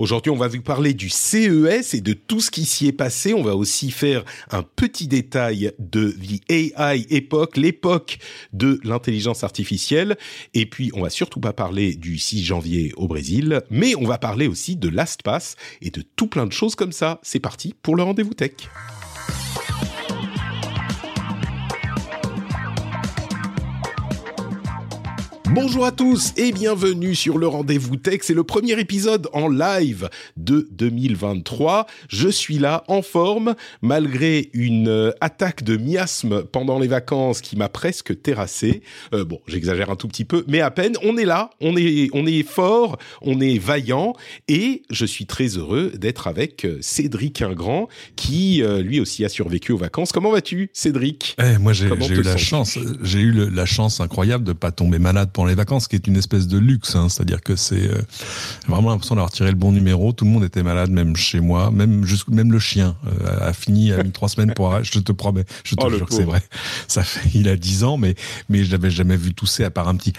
Aujourd'hui, on va vous parler du CES et de tout ce qui s'y est passé. On va aussi faire un petit détail de the AI époque, l'époque de l'intelligence artificielle. Et puis, on va surtout pas parler du 6 janvier au Brésil, mais on va parler aussi de LastPass et de tout plein de choses comme ça. C'est parti pour le rendez-vous tech. Bonjour à tous et bienvenue sur le rendez-vous tech. C'est le premier épisode en live de 2023. Je suis là en forme malgré une euh, attaque de miasme pendant les vacances qui m'a presque terrassé. Euh, bon, j'exagère un tout petit peu, mais à peine. On est là, on est, on est fort, on est vaillant et je suis très heureux d'être avec euh, Cédric Ingrand qui lui aussi a survécu aux vacances. Comment vas-tu, Cédric? Eh, Moi, j'ai eu la chance, j'ai eu le, la chance incroyable de pas tomber malade les vacances, qui est une espèce de luxe. Hein. C'est-à-dire que c'est euh, vraiment l'impression d'avoir tiré le bon numéro. Tout le monde était malade, même chez moi, même même le chien euh, a fini a mis trois semaines pour. Je te promets, je te oh, jure que c'est vrai. Ça fait, il a dix ans, mais mais je l'avais jamais vu tousser à part un petit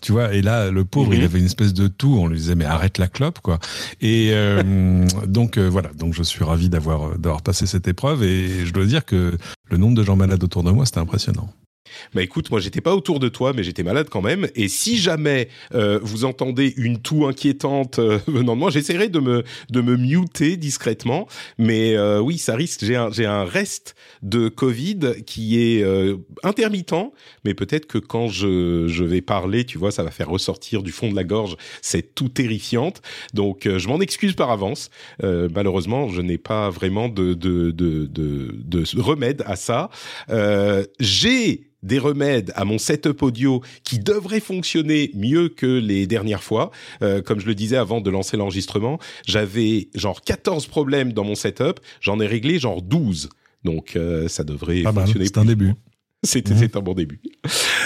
tu vois. Et là, le pauvre, il mhm. avait une espèce de toux. On lui disait mais arrête la clope, quoi. Et euh, donc voilà. Donc je suis ravi d'avoir d'avoir passé cette épreuve et je dois dire que le nombre de gens malades autour de moi, c'était impressionnant. Bah écoute, moi j'étais pas autour de toi, mais j'étais malade quand même. Et si jamais euh, vous entendez une toux inquiétante euh, venant de moi, j'essaierai de me de me muter discrètement. Mais euh, oui, ça risque. J'ai un j'ai un reste de Covid qui est intermittent, mais peut-être que quand je je vais parler, tu vois, ça va faire ressortir du fond de la gorge C'est tout terrifiante. Donc je m'en excuse par avance. malheureusement, je n'ai pas vraiment de de de de, de remède à ça. j'ai des remèdes à mon setup audio qui devraient fonctionner mieux que les dernières fois. Euh, comme je le disais avant de lancer l'enregistrement, j'avais genre 14 problèmes dans mon setup, j'en ai réglé genre 12. Donc euh, ça devrait fonctionner. C'est un début. C'était mhm. un bon début.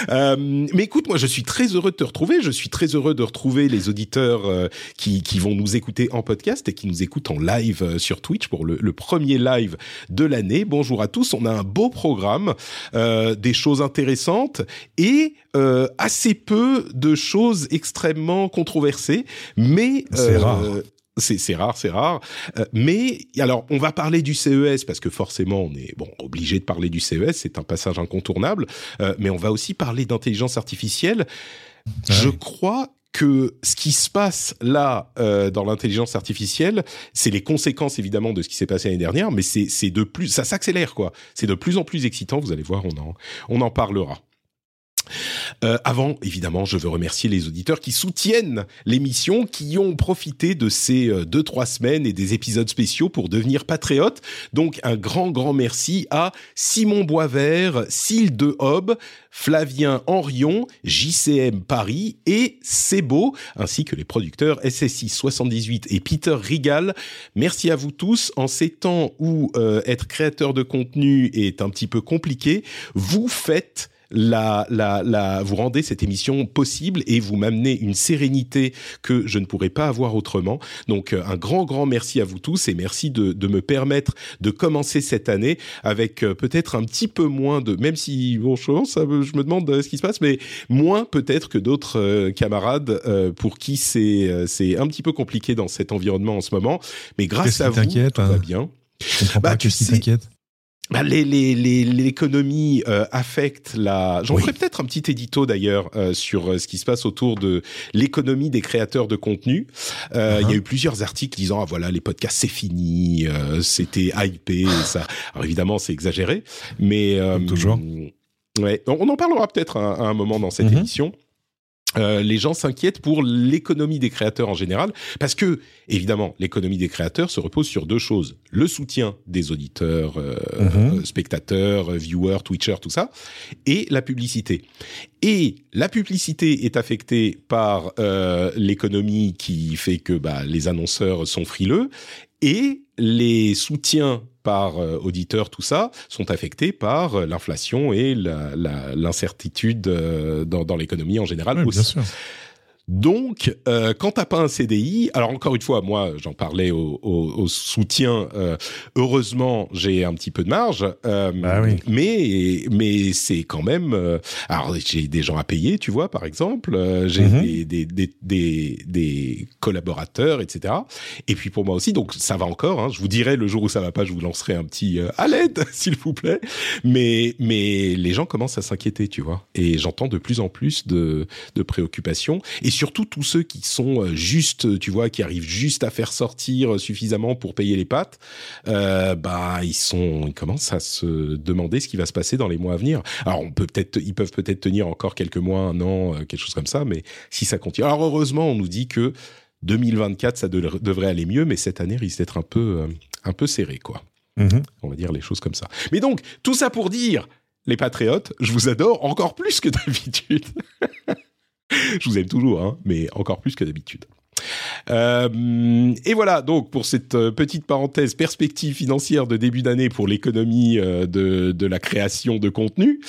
Euh, mais écoute, moi, je suis très heureux de te retrouver. Je suis très heureux de retrouver les auditeurs euh, qui, qui vont nous écouter en podcast et qui nous écoutent en live euh, sur Twitch pour le, le premier live de l'année. Bonjour à tous. On a un beau programme, euh, des choses intéressantes et euh, assez peu de choses extrêmement controversées. Mais c'est rare c'est rare, c'est rare. Euh, mais alors, on va parler du CES parce que forcément, on est bon obligé de parler du CES, c'est un passage incontournable. Euh, mais on va aussi parler d'intelligence artificielle. Ah Je crois que ce qui se passe là euh, dans l'intelligence artificielle, c'est les conséquences évidemment de ce qui s'est passé l'année dernière, mais c'est de plus, ça s'accélère quoi. C'est de plus en plus excitant. Vous allez voir, on en on en parlera. Euh, avant, évidemment, je veux remercier les auditeurs qui soutiennent l'émission, qui ont profité de ces euh, deux trois semaines et des épisodes spéciaux pour devenir patriotes. Donc un grand grand merci à Simon Boisvert, Cille de Hob, Flavien Henrion, JCM Paris et Sebo, ainsi que les producteurs SSI 78 et Peter Rigal. Merci à vous tous. En ces temps où euh, être créateur de contenu est un petit peu compliqué, vous faites la, la, la, vous rendez cette émission possible et vous m'amenez une sérénité que je ne pourrais pas avoir autrement. Donc euh, un grand grand merci à vous tous et merci de, de me permettre de commencer cette année avec euh, peut-être un petit peu moins de, même si bon je, je me demande euh, ce qui se passe, mais moins peut-être que d'autres camarades pour qui c'est c'est un petit peu compliqué dans cet environnement en ce moment. Mais grâce à vous, tout hein? va bien. Je comprends bah, pas, t'inquiète? L'économie euh, affecte la. J'en ferai peut-être un petit édito d'ailleurs euh, sur euh, ce qui se passe autour de l'économie des créateurs de contenu. Uh-huh. Il y a eu plusieurs articles disant ah voilà les podcasts c'est fini, c'était hypé. ça. Alors évidemment c'est exagéré, mais toujours. Ouais, on en parlera peut-être à, un moment dans cette mm-hmm. émission. Euh, les gens s'inquiètent pour l'économie des créateurs en général, parce que évidemment l'économie des créateurs se repose sur deux choses le soutien des auditeurs, euh, Mhm. spectateurs, viewers, Twitchers, tout ça, et la publicité. Et la publicité est affectée par euh, l'économie qui fait que bah, les annonceurs sont frileux, et les soutiens par euh, auditeurs, tout ça, sont affectés par euh, l'inflation et la- la- l'incertitude euh, dans, dans l'économie en général Oui, aussi. bien sûr. Donc, euh, quand t'as pas un CDI, alors encore une fois, moi, j'en parlais au, au- au soutien. euh, heureusement, j'ai un petit peu de marge, euh, Bah oui. mais mais c'est quand même. euh, alors, j'ai des gens à payer, tu vois, par exemple. euh, j'ai Mhm. des, des, des, des, des collaborateurs, etc. Et puis pour moi aussi, donc ça va encore. Hein, je vous dirai le jour où ça va pas, je vous lancerai un petit euh, à l'aide, s'il vous plaît. Mais mais les gens commencent à s'inquiéter, tu vois. Et j'entends de plus en plus de de préoccupations et surtout tous ceux qui sont euh, juste, tu vois, qui arrivent juste à faire sortir suffisamment pour payer les pattes, euh, bah ils sont, ils commencent à se demander ce qui va se passer dans les mois à venir. Alors on peut peut-être, ils peuvent peut-être tenir encore quelques mois, un an, euh, quelque chose comme ça, mais si ça continue. Alors heureusement, on nous dit que 2024 ça de- devrait aller mieux, mais cette année risque d'être un peu, un peu serré, quoi. Mhm. On va dire les choses comme ça. Mais donc, tout ça pour dire, les patriotes, je vous adore encore plus que d'habitude. je vous aime toujours, hein, mais encore plus que d'habitude. Euh, et voilà, donc pour cette euh, petite parenthèse perspective financière de début d'année pour l'économie euh, de, de la création de contenu.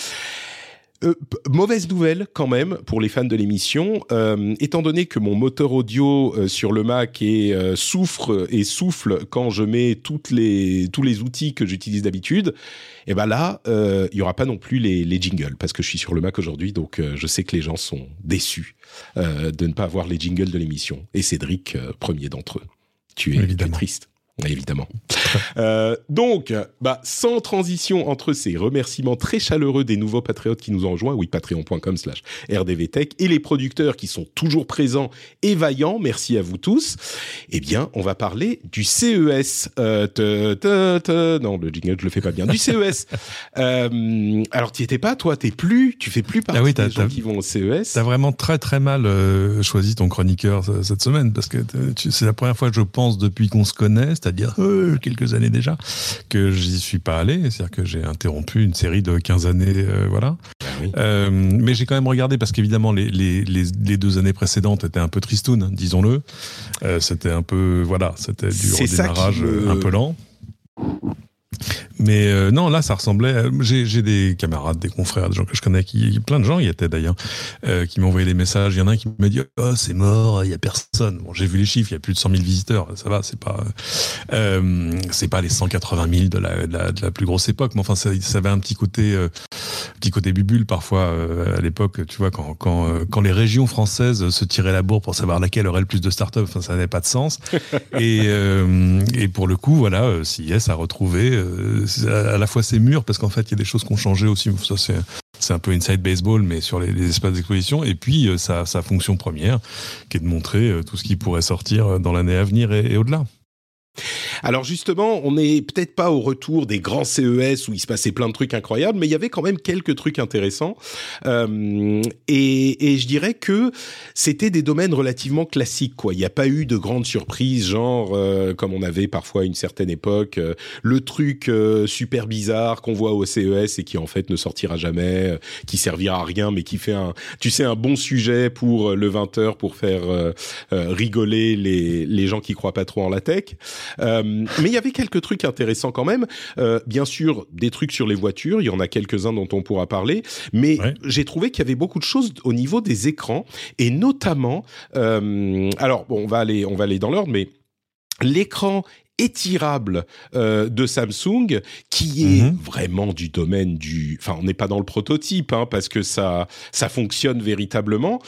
Euh, mauvaise nouvelle quand même pour les fans de l'émission, euh, étant donné que mon moteur audio euh, sur le Mac est, euh, souffre et souffle quand je mets toutes les, tous les outils que j'utilise d'habitude, et ben là, euh, il y aura pas non plus les, les jingles parce que je suis sur le Mac aujourd'hui, donc euh, je sais que les gens sont déçus euh, de ne pas avoir les jingles de l'émission. Et Cédric, premier d'entre eux. Tu es, tu es triste. Évidemment. Euh, donc, bah, sans transition entre ces remerciements très chaleureux des nouveaux patriotes qui nous ont rejoints, oui, patreon.com slash rdvtech, et les producteurs qui sont toujours présents et vaillants, merci à vous tous, eh bien, on va parler du CES. Euh, te- te- te- non, le jingle, je le fais pas bien. Du CES. Euh, alors, tu étais pas, toi, t'es plus, tu fais plus partie Ah oui, des gens qui vont au CES. T'as vraiment très très mal euh, choisi ton chroniqueur ce- cette semaine parce que c'est la première fois que je pense depuis qu'on se connaît, c'est-à-dire euh, quelques années déjà, que j'y suis pas allé. C'est-à-dire que j'ai interrompu une série de 15 années, euh, voilà. Oui. Euh, mais j'ai quand même regardé parce qu'évidemment les, les, les, les deux années précédentes étaient un peu tristounes, disons-le. Euh, c'était un peu voilà, c'était du redémarrage me- un peu lent. Mais euh, non, là, ça ressemblait. à- J'ai j'ai des camarades, des confrères, des gens que je connais, qui plein de gens y étaient d'ailleurs, euh, qui m'ont envoyé des messages. Il y en a un qui m'a dit "Oh, c'est mort, il y a personne." Bon, j'ai vu les chiffres, il y a plus de 100 000 visiteurs. Ça va, c'est pas, euh, c'est pas les 180 000 de la, de la, de la plus grosse époque, mais enfin, ça, ça avait un petit côté, euh, petit côté bubule parfois euh, à l'époque. Tu vois, quand quand euh, quand les régions françaises se tiraient la bourre pour savoir laquelle aurait le plus de startups, enfin, ça n'avait pas de sens. et, euh, et pour le coup, voilà, euh, CIS a retrouvé euh, à la fois ses murs, parce qu'en fait, il y a des choses qui ont changé aussi. Ça, c'est c'est un peu inside baseball, mais sur les, espaces d'exposition. Et puis, euh, sa, fonction première, qui est de montrer euh, tout ce qui pourrait sortir dans l'année à venir et au-delà. Alors justement, on n'est peut-être pas au retour des grands CES où il se passait plein de trucs incroyables, mais il y avait quand même quelques trucs intéressants. Euh, et, et je dirais que c'était des domaines relativement classiques. Quoi. Il n'y a pas eu de grandes surprises, genre euh, comme on avait parfois à une certaine époque, euh, le truc euh, super bizarre qu'on voit au CES et qui en fait ne sortira jamais, euh, qui servira à rien, mais qui fait un, tu sais, un bon sujet pour euh, le 20h pour faire rigoler les, les gens qui croient pas trop en la tech. Euh, mais il y avait quelques trucs intéressants quand même. Euh, bien sûr, des trucs sur les voitures. Il y en a quelques-uns dont on pourra parler. Mais Ouais. j'ai trouvé qu'il y avait beaucoup de choses au niveau des écrans et notamment. euh, alors, bon, on va aller, on va aller dans l'ordre, mais l'écran étirable euh, de Samsung qui est Mhm. vraiment du domaine du enfin on n'est pas dans le prototype hein, parce que ça ça fonctionne véritablement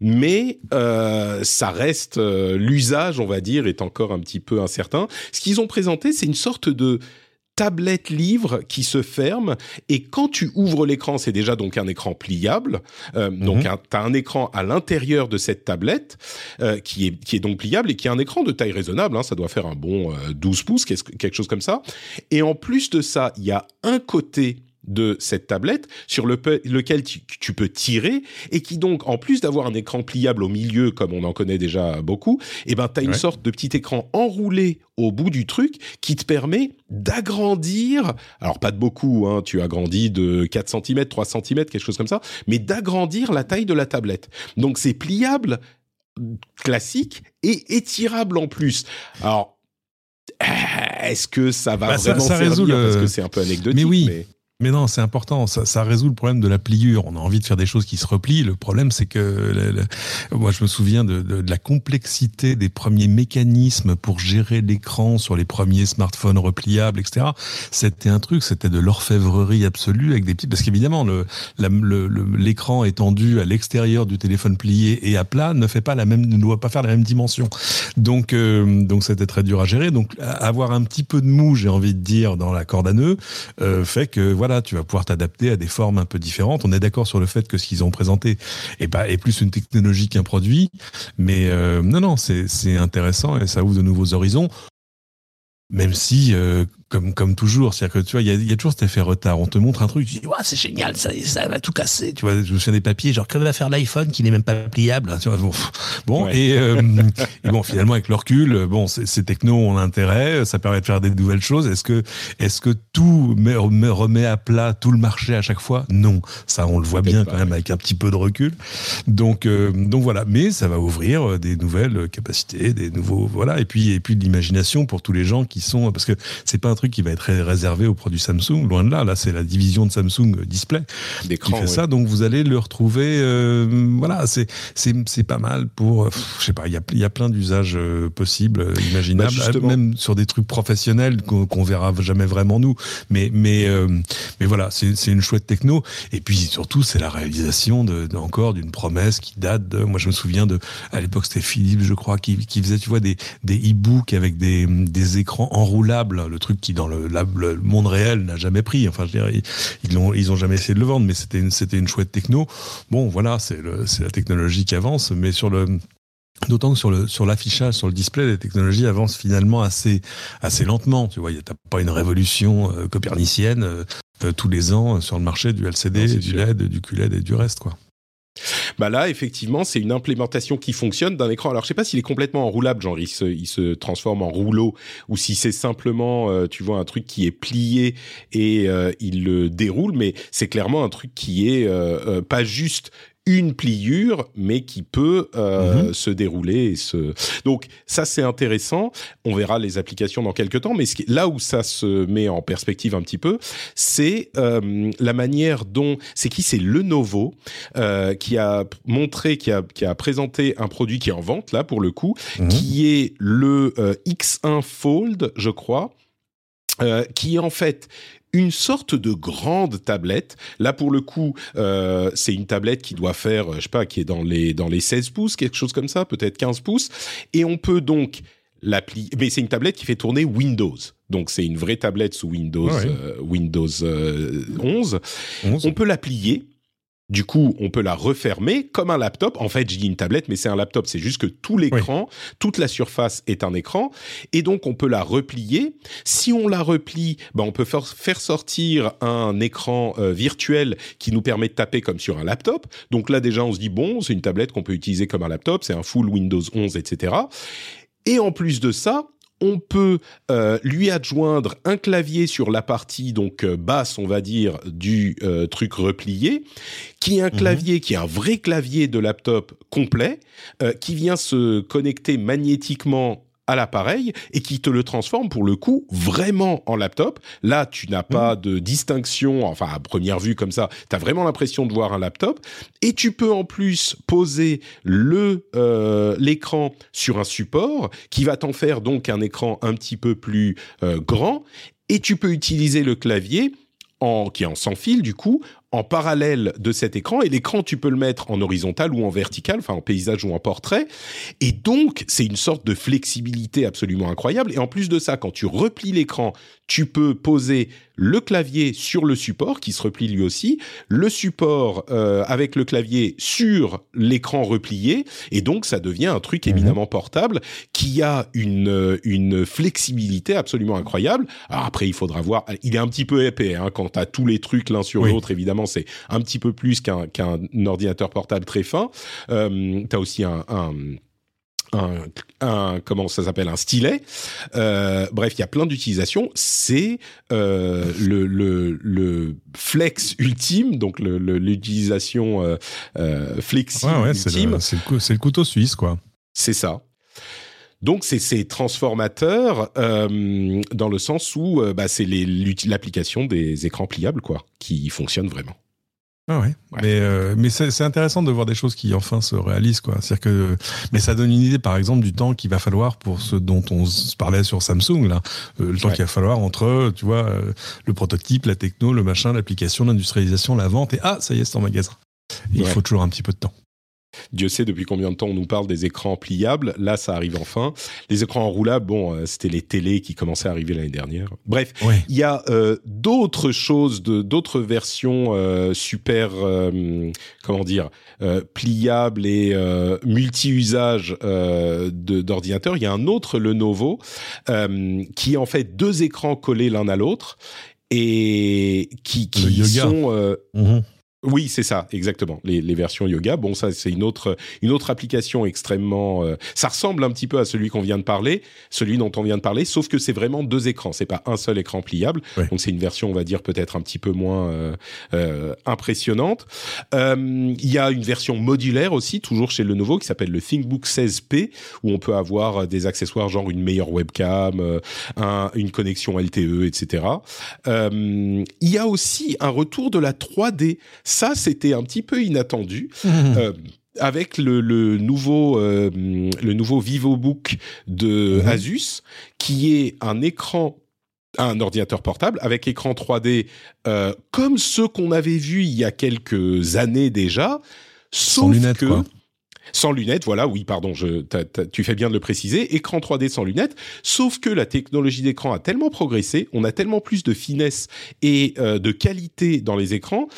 mais euh, ça reste euh, l'usage, on va dire, est encore un petit peu incertain. Ce qu'ils ont présenté, c'est une sorte de tablette livre qui se ferme et quand tu ouvres l'écran, c'est déjà donc un écran pliable. Euh, Donc tu as un écran à l'intérieur de cette tablette euh, qui est qui est donc pliable et qui a un écran de taille raisonnable. Hein, ça doit faire un bon euh, 12 pouces, quelque chose comme ça. Et en plus de ça, il y a un côté de cette tablette sur lequel tu, peux tirer et qui donc, en plus d'avoir un écran pliable au milieu, comme on en connaît déjà beaucoup, eh ben, tu as une sorte de petit écran enroulé au bout du truc qui te permet d'agrandir, alors pas de beaucoup, hein, tu agrandis de 4 cm, 3 cm, quelque chose comme ça, mais d'agrandir la taille de la tablette. Donc c'est pliable, classique et étirable en plus. Alors, est-ce que ça va bah, vraiment ça, résout parce que c'est un peu anecdotique mais oui mais non, c'est important. Ça, ça, résout le problème de la pliure. On a envie de faire des choses qui se replient. Le problème, c'est que moi, je me souviens de, de, de, la complexité des premiers mécanismes pour gérer l'écran sur les premiers smartphones repliables, etc. C'était un truc, c'était de l'orfèvrerie absolue avec des petits. Parce qu'évidemment, l'écran le, étendu à l'extérieur du téléphone plié et à plat ne fait pas la même, ne doit pas faire la même dimension. Donc, euh, donc c'était très dur à gérer. Donc, avoir un petit peu de mou, j'ai envie de dire, dans la corde à nœud, euh, fait que voilà voilà, tu vas pouvoir t'adapter à des formes un peu différentes. On est d'accord sur le fait que ce qu'ils ont présenté est, pas, est plus une technologie qu'un produit, mais euh, non, non, c'est intéressant et ça ouvre de nouveaux horizons. Même si, euh, comme, comme toujours. C'est-à-dire que tu vois, il y a, y a, toujours cet effet retard. On te montre un truc, tu dis, ouais, c'est génial, ça, ça va tout casser. Tu vois, je me souviens des papiers, genre, que va faire l'iPhone qui n'est même pas pliable Tu vois, bon, bon et, euh, et, bon, finalement, avec le recul, bon, ces technos ont intérêt, ça permet de faire des nouvelles choses. Est-ce que, est-ce que tout met, remet à plat tout le marché à chaque fois? Non, ça, on le voit bien quand même avec un petit peu de recul. Donc, euh, donc voilà. Mais ça va ouvrir euh, des nouvelles capacités, des nouveaux, voilà. Et puis, et puis de l'imagination pour tous les gens qui sont, parce que c'est pas truc qui va être réservé aux produits Samsung. Loin de là, là c'est la division de Samsung Display qui fait ça. Donc vous allez le retrouver. Euh, voilà, c'est c'est pas mal pour. je sais pas, il y a y a plein d'usages euh, possibles, euh, imaginables, bah, même sur des trucs professionnels qu'on verra jamais vraiment nous. Mais mais mais voilà, c'est une chouette techno. Et puis surtout, c'est la réalisation de, encore d'une promesse qui date de. Moi, je me souviens de à l'époque c'était Philippe, je crois, qui, qui faisait tu vois des des e-books avec des des écrans enroulables, le truc qui dans le, le monde réel n'a jamais pris. Enfin, je dirais, ils ont, ils ont jamais essayé de le vendre, mais c'était une, c'était une chouette techno. Bon, voilà, c'est la technologie qui avance, mais sur le, D'autant que sur le sur l'affichage, sur le display, les technologies avancent finalement assez assez lentement. Tu vois, il n'y a pas une révolution euh, copernicienne euh, euh, tous les ans sur le marché du LCD, du LED, du QLED et du reste, quoi. Bah là, effectivement, c'est une implémentation qui fonctionne d'un écran. Alors, je sais pas s'il est complètement enroulable, genre il se, il se transforme en rouleau, ou si c'est simplement, euh, tu vois, un truc qui est plié et euh, il le déroule, mais c'est clairement un truc qui est euh, pas juste une pliure, mais qui peut euh, mhm. se dérouler. Et se... Donc ça, c'est intéressant. On verra les applications dans quelques temps, mais ce qui... là où ça se met en perspective un petit peu, c'est euh, la manière dont... C'est qui? C'est Lenovo euh, qui a montré, qui a, qui a présenté un produit qui est en vente, là, pour le coup, mhm. qui est le euh, X1 Fold, je crois. Euh, qui est en fait une sorte de grande tablette. Là, pour le coup, euh, c'est une tablette qui doit faire, je sais pas, qui est dans les dans les 16 pouces, quelque chose comme ça, peut-être 15 pouces, et on peut donc l'appli. Mais c'est une tablette qui fait tourner Windows. Donc c'est une vraie tablette sous Windows euh, Windows 11. Euh, 11. On peut la plier du coup, on peut la refermer comme un laptop. En fait, je dis une tablette, mais c'est un laptop. C'est juste que tout l'écran, toute la surface est un écran. Et donc, on peut la replier. Si on la replie, ben, on peut faire sortir un écran euh, virtuel qui nous permet de taper comme sur un laptop. Donc là, déjà, on se dit, bon, c'est une tablette qu'on peut utiliser comme un laptop. C'est un full Windows 11, etc. Et en plus de ça, on peut euh, lui adjoindre un clavier sur la partie donc euh, basse, on va dire, du euh, truc replié, qui est un mhm. clavier, qui est un vrai clavier de laptop complet, qui vient se connecter magnétiquement à l'appareil et qui te le transforme pour le coup vraiment en laptop. Là, tu n'as pas mmh. de distinction, enfin à première vue comme ça, tu as vraiment l'impression de voir un laptop et tu peux en plus poser le euh, l'écran sur un support qui va t'en faire donc un écran un petit peu plus euh, grand et tu peux utiliser le clavier en, qui est en sans fil du coup, en parallèle de cet écran et l'écran tu peux le mettre en horizontal ou en vertical, enfin en paysage ou en portrait. Et donc c'est une sorte de flexibilité absolument incroyable. Et en plus de ça quand tu replies l'écran tu peux poser le clavier sur le support qui se replie lui aussi, le support euh, avec le clavier sur l'écran replié, et donc ça devient un truc mhm. éminemment portable qui a une, une flexibilité absolument incroyable. Alors après, il faudra voir, il est un petit peu épais hein, quand tu as tous les trucs l'un sur l'autre, évidemment, c'est un petit peu plus qu'un ordinateur portable très fin. Euh, tu as aussi un, un un, comment ça s'appelle un stylet. Euh, bref, il y a plein d'utilisations. C'est euh, le, le, le, flex ultime, donc l'utilisation euh, euh, ouais, ouais, ultime. C'est le, le, couteau suisse, quoi. C'est ça. Donc c'est ces transformateurs euh, dans le sens où euh, bah, c'est l'application des écrans pliables quoi, qui fonctionne vraiment. Ah ouais. Mais euh, mais c'est intéressant de voir des choses qui enfin se réalisent quoi. C'est-à-dire que mais ça donne une idée par exemple du temps qu'il va falloir pour ce dont on se parlait sur Samsung là, euh, le temps qu'il va falloir entre tu vois euh, le prototype, la techno, le machin, l'application, l'industrialisation, la vente et ah ça y est c'est en magasin. Il faut toujours un petit peu de temps. Dieu sait depuis combien de temps on nous parle des écrans pliables. Là, ça arrive enfin. Les écrans enroulables, bon, euh, c'était les télés qui commençaient à arriver l'année dernière. Bref, il y a euh, d'autres choses, d'autres versions euh, super, comment dire, pliables et multi-usages d'ordinateurs. Il y a un autre Lenovo qui est en fait deux écrans collés l'un à l'autre et qui, qui sont mhm. Oui, c'est ça, exactement. Les, les, versions yoga. Bon, ça, c'est une autre, une autre application extrêmement. Euh, ça ressemble un petit peu à celui qu'on vient de parler, celui dont on vient de parler, sauf que c'est vraiment deux écrans. C'est pas un seul écran pliable. Donc, c'est une version, on va dire, peut-être un petit peu moins euh, euh, impressionnante. Il y a une version modulaire aussi, toujours chez Lenovo, qui s'appelle le ThinkBook 16P, où on peut avoir des accessoires genre une meilleure webcam, un, une connexion LTE, etc. Il y a aussi un retour de la 3D ça, c'était un petit peu inattendu. Mmh. Euh, avec le, nouveau euh, le nouveau VivoBook de mmh. Asus, qui est un écran un ordinateur portable avec écran 3D euh, comme ceux qu'on avait vus il y a quelques années déjà, sauf sans lunettes, que sans lunettes, voilà, oui, pardon, je, tu fais bien de le préciser, écran 3D sans lunettes, sauf que la technologie d'écran a tellement progressé, on a tellement plus de finesse et de qualité dans les écrans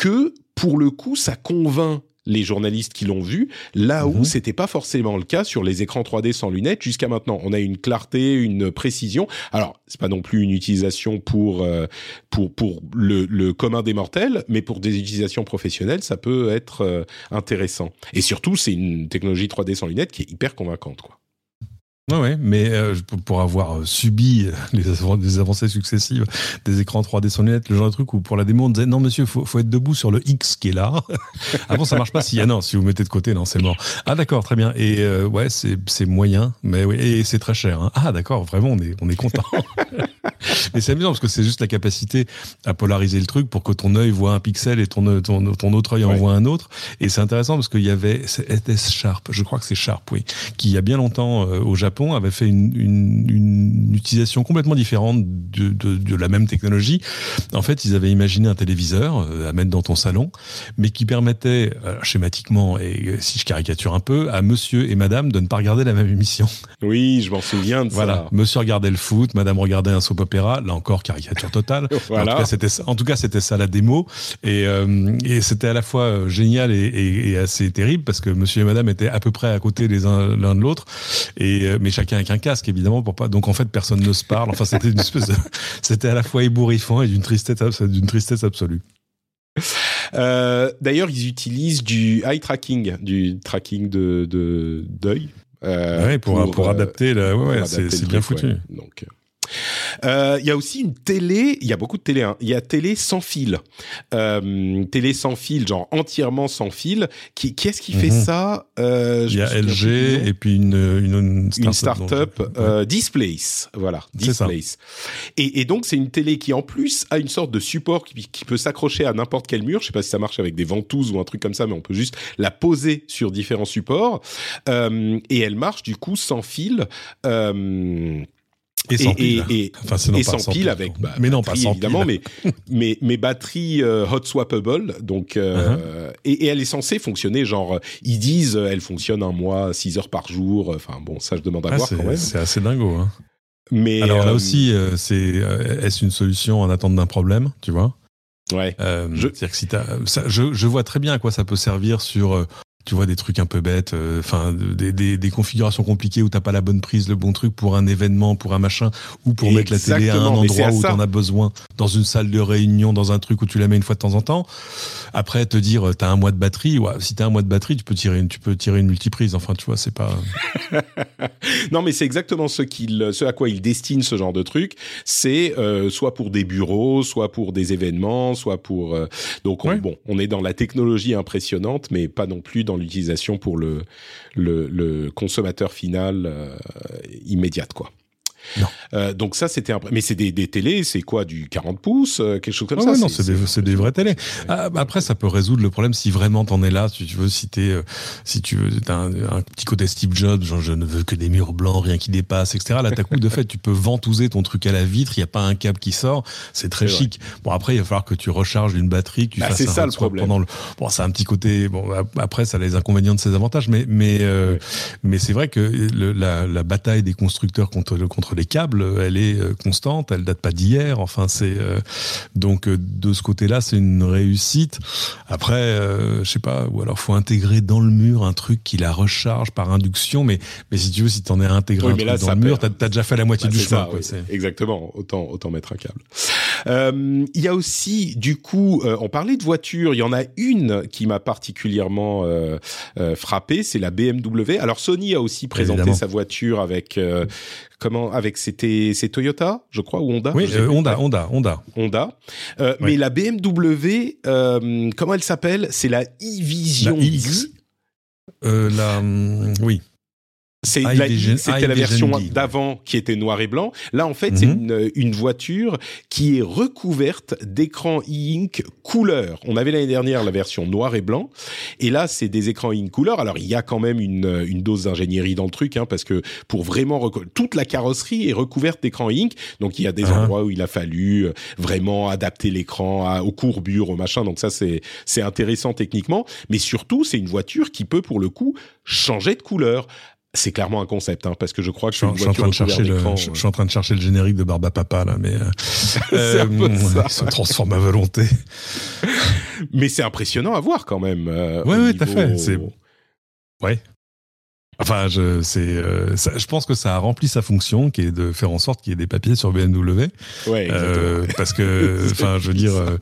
que pour le coup, ça convainc les journalistes qui l'ont vu, là où mhm. c'était pas forcément le cas sur les écrans 3D sans lunettes jusqu'à maintenant. On a une clarté, une précision. Alors, c'est pas non plus une utilisation pour euh, pour pour le, le, commun des mortels, mais pour des utilisations professionnelles, ça peut être euh, intéressant. Et surtout, c'est une technologie 3D sans lunettes qui est hyper convaincante, quoi. Oui, mais euh, pour avoir euh, subi les, avancées successives des écrans 3D sans lunettes, le genre de truc où pour la démo on disait non monsieur, faut, faut être debout sur le X qui est là. Avant ça marche pas si ah non, si vous mettez de côté, non c'est mort. Ah d'accord, très bien. Et euh, ouais, c'est moyen, mais oui, et c'est très cher. Hein. Ah d'accord, vraiment on est on est content. mais c'est amusant parce que c'est juste la capacité à polariser le truc pour que ton œil voit un pixel et ton ton, ton autre œil en voit un autre. Et c'est intéressant parce qu'il y avait était Sharp, je crois que c'est Sharp, oui, qui il y a bien longtemps au Japon avait fait une, une, utilisation complètement différente de, de, de, la même technologie. En fait, ils avaient imaginé un téléviseur euh, à mettre dans ton salon, mais qui permettait, euh, schématiquement, et si je caricature un peu, à monsieur et madame de ne pas regarder la même émission. Oui, je m'en souviens de voilà. ça. Monsieur regardait le foot, madame regardait un soap opéra, là encore caricature totale. voilà. En tout cas, c'était ça, en tout cas, c'était ça la démo. Et, euh, et c'était à la fois génial et, et, et, assez terrible parce que monsieur et madame étaient à peu près à côté les uns l'un de l'autre. Et, mais chacun avec un casque évidemment pour pas. Donc en fait personne ne se parle. Enfin c'était une espèce de... c'était à la fois ébouriffant et d'une tristesse d'une tristesse absolue. Euh, D'ailleurs, ils utilisent du eye tracking, du tracking de d'œil. Euh, ouais, pour, pour, adapter, là, ouais, ouais c'est bien foutu. Donc, euh, il y a aussi une télé, il y a beaucoup de télé, hein. il y a télé sans fil. Euh, télé sans fil, genre entièrement sans fil. Qui, qui est-ce qui fait mhm. ça euh, Il y a LG et puis une, une, une start-up, euh, Displace, voilà, Displace. Et, et, donc c'est une télé qui en plus a une sorte de support qui, qui peut s'accrocher à n'importe quel mur. Je sais pas si ça marche avec des ventouses ou un truc comme ça, mais on peut juste la poser sur différents supports. Euh, et elle marche du coup sans fil. Euh, Et sans pile. Et, enfin, et pas sans pile avec, bah, mais non pas sans évidemment, pile. mais mais mais batterie euh, hot swappable, donc euh, et, et elle est censée fonctionner genre ils disent euh, elle fonctionne un mois, 6 heures par jour. Enfin bon, ça je demande à Ah, voir quand même. c'est assez dingo. Hein. Mais Alors là euh, aussi, euh, c'est euh, est-ce une solution en attente d'un problème, tu vois? Ouais. Euh, Je- que si ça- je, je vois très bien à quoi ça peut servir sur, euh, tu vois, des trucs un peu bêtes, euh, enfin, des, des, des configurations compliquées où t'as pas la bonne prise, le bon truc pour un événement, pour un machin, ou pour mettre la télé à un endroit où t'en as besoin, dans une salle de réunion, dans un truc où tu la mets une fois de temps en temps. Après, te dire, euh, t'as un mois de batterie, ouais, si t'as un mois de batterie, tu peux tirer une, tu peux tirer une multiprise. Enfin, tu vois, c'est pas. Non, mais c'est exactement ce qu'il, ce à quoi il destine ce genre de truc. C'est euh, soit pour des bureaux, soit pour des événements, soit pour. euh, donc on, Ouais. bon, on est dans la technologie impressionnante, mais pas non plus dans l'utilisation pour le le, le consommateur final euh, immédiate, quoi. Non. Euh, donc ça, c'était un... mais c'est des, des télés, c'est quoi du 40 pouces, euh, quelque chose comme ça? ouais, non, c'est des, des vraies télés. Ah, après, ça peut résoudre le problème si vraiment t'en es là. Si tu veux, si t'es, euh, si tu veux, t'as un, un petit côté Steve Jobs, genre je ne veux que des murs blancs, rien qui dépasse, etc. Là, t'as coup de fait, tu peux ventouser ton truc à la vitre. Il y a pas un câble qui sort. C'est très chic. Bon, après, il va falloir que tu recharges une batterie, que tu Bah, fasses un ça, le problème. pendant le. Bon, c'est un petit côté. Bon, ap- après, ça a les inconvénients de ses avantages, mais mais euh, Ouais. mais c'est vrai que le- la, la bataille des constructeurs contre contre les câbles, elle est euh, constante. Elle date pas d'hier. Enfin, c'est euh, donc euh, de ce côté-là, c'est une réussite. Après, euh, je sais pas, ou alors faut intégrer dans le mur un truc qui la recharge par induction. Mais mais si tu veux, si t'en es intégré Oui, un mais truc là, dans le mur, t'as as déjà fait la moitié Bah, du chemin. ça, quoi, oui. Exactement. Autant autant mettre un câble. Euh, Il y a aussi, du coup, euh, on parlait de voitures. Il y en a une qui m'a particulièrement euh, euh, frappé, c'est la BMW. Alors Sony a aussi présenté Évidemment. sa voiture avec comment avec c'était c'est Toyota, je crois, ou Honda. Oui. Honda, Honda, Honda. Honda. Mais la BMW, comment elle s'appelle? C'est la e-Vision La. Euh, la, oui. La- Vision- c'était High la version Vision D. d'avant qui était noir et blanc. Là, en fait, c'est Mhm. une, une voiture qui est recouverte d'écrans e-ink couleur. On avait l'année dernière la version noir et blanc, et là, c'est des écrans e-ink couleur. Alors, il y a quand même une, une dose d'ingénierie dans le truc, hein, parce que pour vraiment toute la carrosserie est recouverte d'écrans e-ink, donc il y a des Ah. endroits où il a fallu euh, vraiment adapter l'écran à- aux courbures, au machin. Donc ça, c'est c'est intéressant techniquement, mais surtout, c'est une voiture qui peut pour le coup changer de couleur. C'est clairement un concept, hein, parce que je crois que Je suis, une je suis en train de chercher le, d'écran, je, je suis en train de chercher le générique de Barba Papa là, mais euh, peu ça. se transforme à volonté. euh, mais c'est impressionnant à voir quand même. euh, Ouais, tout à fait, c'est- Ouais. Enfin, je, c'est, euh, ça- je pense que ça a rempli sa fonction, qui est de faire en sorte qu'il y ait des papiers sur BMW, Ouais, euh, parce que, enfin, je veux dire, euh,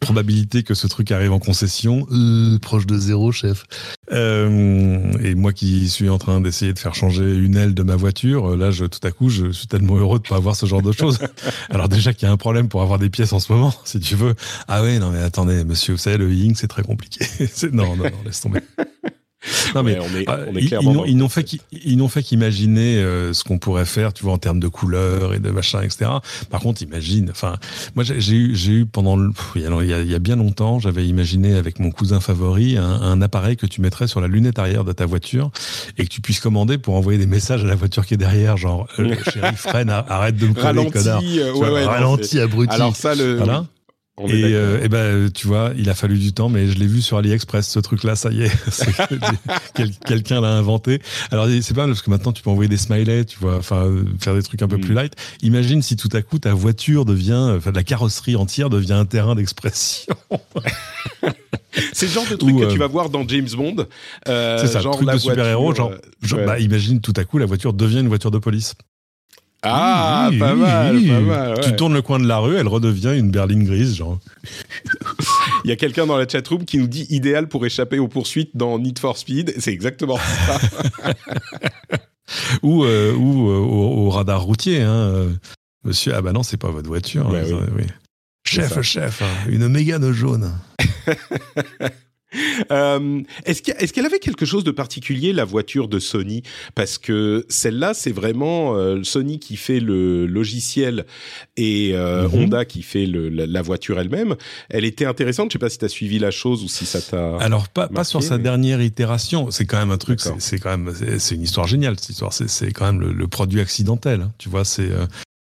probabilité que ce truc arrive en concession, euh, proche de zéro, chef. Euh, et moi qui suis en train d'essayer de faire changer une aile de ma voiture, là, je, tout à coup, je suis tellement heureux de pas avoir ce genre de choses. Alors déjà qu'il y a un problème pour avoir des pièces en ce moment, si tu veux. Ah ouais, non mais attendez, monsieur, vous savez, le Ying, c'est très compliqué. Non, non, non, laisse tomber. Non mais Ouais, on est, on est ils- clairement. ils, dans n'ont- le ils n'ont fait n'ont fait qu'imaginer euh, ce qu'on pourrait faire, tu vois, en termes de couleurs et de machin, etc. Par contre, imagine. Enfin, moi, j'ai eu, j'ai eu pendant, le, pff, il, y a, il y a- bien longtemps, j'avais imaginé avec mon cousin favori un, un appareil que tu mettrais sur la lunette arrière de ta voiture et que tu puisses commander pour envoyer des messages à la voiture qui est derrière, genre euh, chérie, freine, arrête de me coller, Ralenti, connard. euh, ouais, ouais, abruti. Alors ça, le. Voilà. On Et, euh, eh ben, tu vois, il a fallu du temps, mais je l'ai vu sur AliExpress, ce truc-là, ça y est. Quel- Quelqu'un l'a inventé. Alors, c'est pas mal parce que maintenant, tu peux envoyer des smileys, tu vois, enfin, euh, faire des trucs un peu Mm. plus light. Imagine si tout à coup, ta voiture devient, enfin, la carrosserie entière devient un terrain d'expression. C'est le genre de truc que euh, tu vas voir dans James Bond. euh, c'est ça, genre truc la de super-héros, genre, euh, genre, ouais. bah, imagine tout à coup, la voiture devient une voiture de police. Ah, Oui, pas oui, mal, oui. pas mal. Tu tournes le coin de la rue, elle redevient une berline grise, genre. Il y a quelqu'un dans la chatroom qui nous dit idéal pour échapper aux poursuites dans Need for Speed. C'est exactement ça. ou euh, ou euh, au, au radar routier. Hein. euh, Monsieur, ah bah non, c'est pas votre voiture. Hein, ça. Chef, chef, hein, une mégane jaune. Euh, est-ce qu'elle avait quelque chose de particulier, la voiture de Sony? Parce que celle-là, c'est vraiment euh, Sony qui fait le logiciel et euh, mhm. Honda qui fait le, la, voiture elle-même. Elle était intéressante. Je sais pas si tu as suivi la chose ou si ça t'a. Alors pas, pas sur sa dernière itération. C'est quand même un truc. C'est quand même c'est une histoire géniale cette histoire. C'est quand même le, produit accidentel. Hein. Tu vois, c'est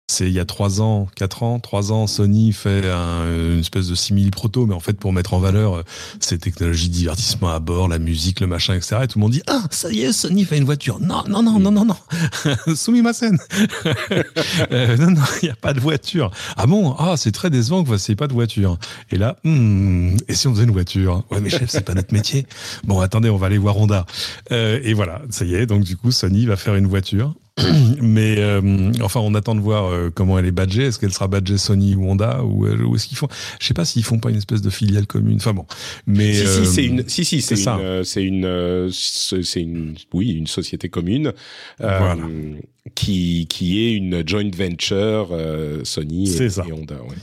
c'est il y a trois ans, quatre ans, trois ans, Sony fait une espèce de simili proto, mais en fait pour mettre en valeur euh, ces technologies de divertissement à bord, la musique, le machin, etc. Et tout le monde dit ah ça y est, Sony fait une voiture. Non non non non non non, soumis ma scène. euh, non non, il y a pas de voiture. Ah bon? Ah c'est très décevant que vous fassiez pas de voiture. Et là, hmm, et si on faisait une voiture? Ouais mais chef c'est pas notre métier. Bon attendez on va aller voir Honda. Euh, et voilà ça y est donc du coup Sony va faire une voiture mais euh, enfin, on attend de voir euh, comment elle est badgée. Est-ce qu'elle sera badgée Sony ou Honda ou, euh, ou est-ce qu'ils font Je sais pas s'ils font pas une espèce de filiale commune. Enfin bon, mais si si c'est une si si c'est une c'est une c'est une oui une société commune voilà. qui qui est une joint venture Sony et, et, Honda. Ouais.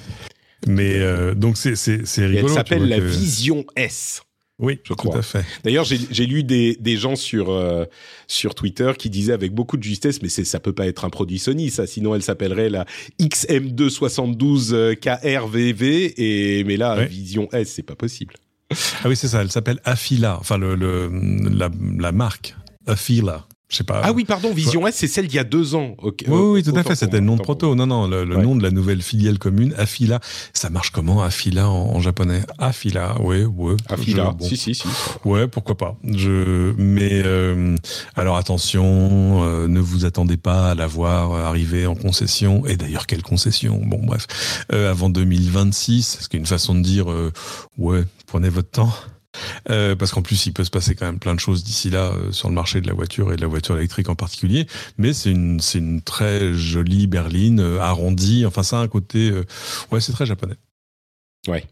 Mais donc c'est c'est c'est rigolo. elle s'appelle la Vision S. Oui, je crois. Tout à fait. D'ailleurs, j'ai lu des, des gens sur euh, sur Twitter qui disaient avec beaucoup de justesse, mais c'est ça peut pas être un produit Sony, ça. Sinon, elle s'appellerait la XM272 KRVV et mais là, Vision S, c'est pas possible. Ah oui, c'est ça. Elle s'appelle Afila, enfin le, le la, la marque Afila pas. Ah oui, pardon, Vision S, c'est celle d'il y a deux ans. oui, oui, tout à fait. C'était le nom de proto. Non, non, le, nom de la nouvelle filiale commune, Afila. Ça marche comment, Afila en, japonais? Afila, oui, oui. Afila, si, si, si. Ouais, pourquoi pas. Je, mais euh, alors attention, euh, ne vous attendez pas à la voir arriver en concession. Et d'ailleurs, quelle concession? Bon, bref, euh, avant 2026, ce qui est une façon de dire, ouais, prenez votre temps. Euh, parce qu'en plus, il peut se passer quand même plein de choses d'ici là euh, sur le marché de la voiture et de la voiture électrique en particulier. Mais c'est une, très jolie berline euh, arrondie. Enfin, ça a un côté, ouais, c'est très japonais. Ouais.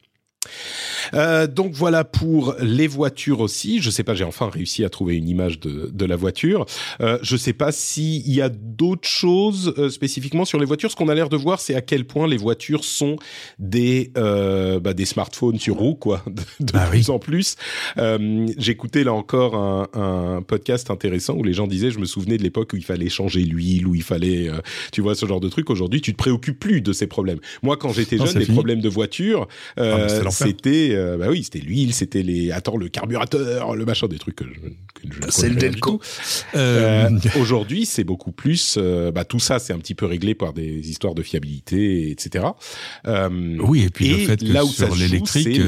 Euh, donc voilà pour les voitures aussi. Je sais pas, j'ai enfin réussi à trouver une image de, de la voiture. Euh, je sais pas s'il y a d'autres choses euh, spécifiquement sur les voitures. Ce qu'on a l'air de voir, c'est à quel point les voitures sont des euh, bah, des smartphones sur roues, quoi, de, ah plus en plus. Euh, J'écoutais là encore un, un, podcast intéressant où les gens disaient, je me souvenais de l'époque où il fallait changer l'huile, où il fallait, tu vois, ce genre de truc. Aujourd'hui, tu te préoccupes plus de ces problèmes. Moi, quand j'étais jeune, les problèmes de voiture, ah, c'était euh, bah oui, c'était l'huile, c'était les, attends, le carburateur, le machin, des trucs que je, que je C'est le Delco. Euh, Aujourd'hui, c'est beaucoup plus, euh, bah tout ça, c'est un petit peu réglé par des histoires de fiabilité, etc. Euh, oui, et puis le fait que là où sur l'électrique,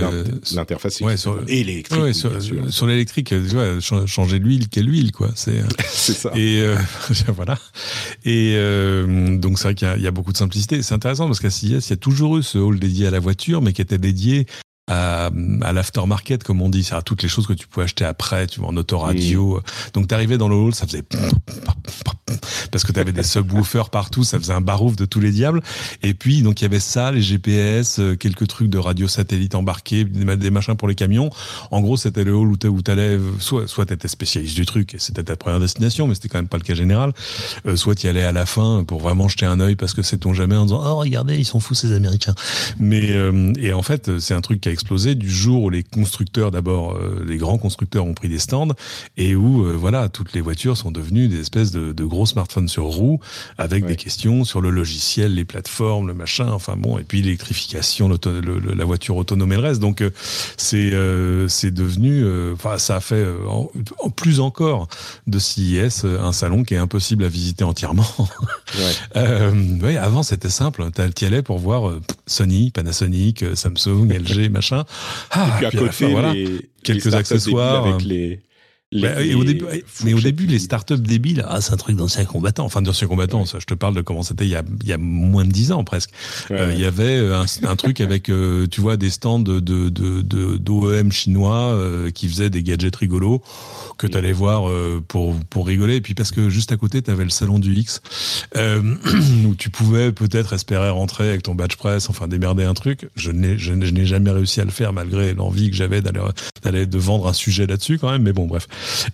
l'interface ouais, sur, et l'électrique, ouais, sur, sur l'électrique, changer l'huile, quelle huile, quoi. C'est c'est ça. Et voilà. Et donc c'est vrai qu'il y, y, a beaucoup de simplicité. C'est intéressant parce qu'à CIS, il y a toujours eu ce hall dédié à la voiture, mais qui était dédié à, à l'aftermarket, comme on dit, c'est à toutes les choses que tu pouvais acheter après, tu vois, en autoradio. Donc, t'arrivais dans le hall, ça faisait parce que t'avais des subwoofers partout, ça faisait un barouf de tous les diables. Et puis, donc, il y avait ça, les GPS, euh, quelques trucs de radio satellite embarqués, des machins pour les camions. En gros, c'était le hall où t'allais, soit, soit t'étais spécialiste du truc et c'était ta première destination, mais c'était quand même pas le cas général. Euh, soit tu allais à la fin pour vraiment jeter un œil parce que c'est ton jamais en disant, oh, regardez, ils sont fous, ces Américains. Mais, euh, et en fait, c'est un truc qui a explosé du jour où les constructeurs, d'abord, euh, les grands constructeurs ont pris des stands et où, euh, voilà, toutes les voitures sont devenues des espèces de, de gros smartphones sur roues avec des questions sur le logiciel, les plateformes, le machin, enfin bon, et puis l'électrification, la voiture autonome et le reste. Donc, euh, c'est c'est devenu, enfin, ça a fait en, plus encore de CIS un salon qui est impossible à visiter entièrement. Ouais. ouais avant, c'était simple. Tu y allais pour voir Sony, Panasonic, Samsung, LG, machin. Ah, et puis à côté, voilà, quelques accessoires. Avec les, bah, au début, mais au début, les startups débiles, ah, c'est un truc d'anciens combattants. Enfin, d'anciens combattants, ça, je te parle de comment c'était il y a, il y a moins de dix ans presque. Euh, il y avait euh, un, un truc avec, euh, tu vois, des stands de de de d'OEM chinois qui faisaient des gadgets rigolos que tu allais voir pour pour rigoler. Et puis parce que juste à côté, tu avais le salon du X où tu pouvais peut-être espérer rentrer avec ton badge presse, enfin démerder un truc. Je n'ai je n'ai jamais réussi à le faire malgré l'envie que j'avais d'aller d'aller de vendre un sujet là-dessus quand même. Mais bon, bref.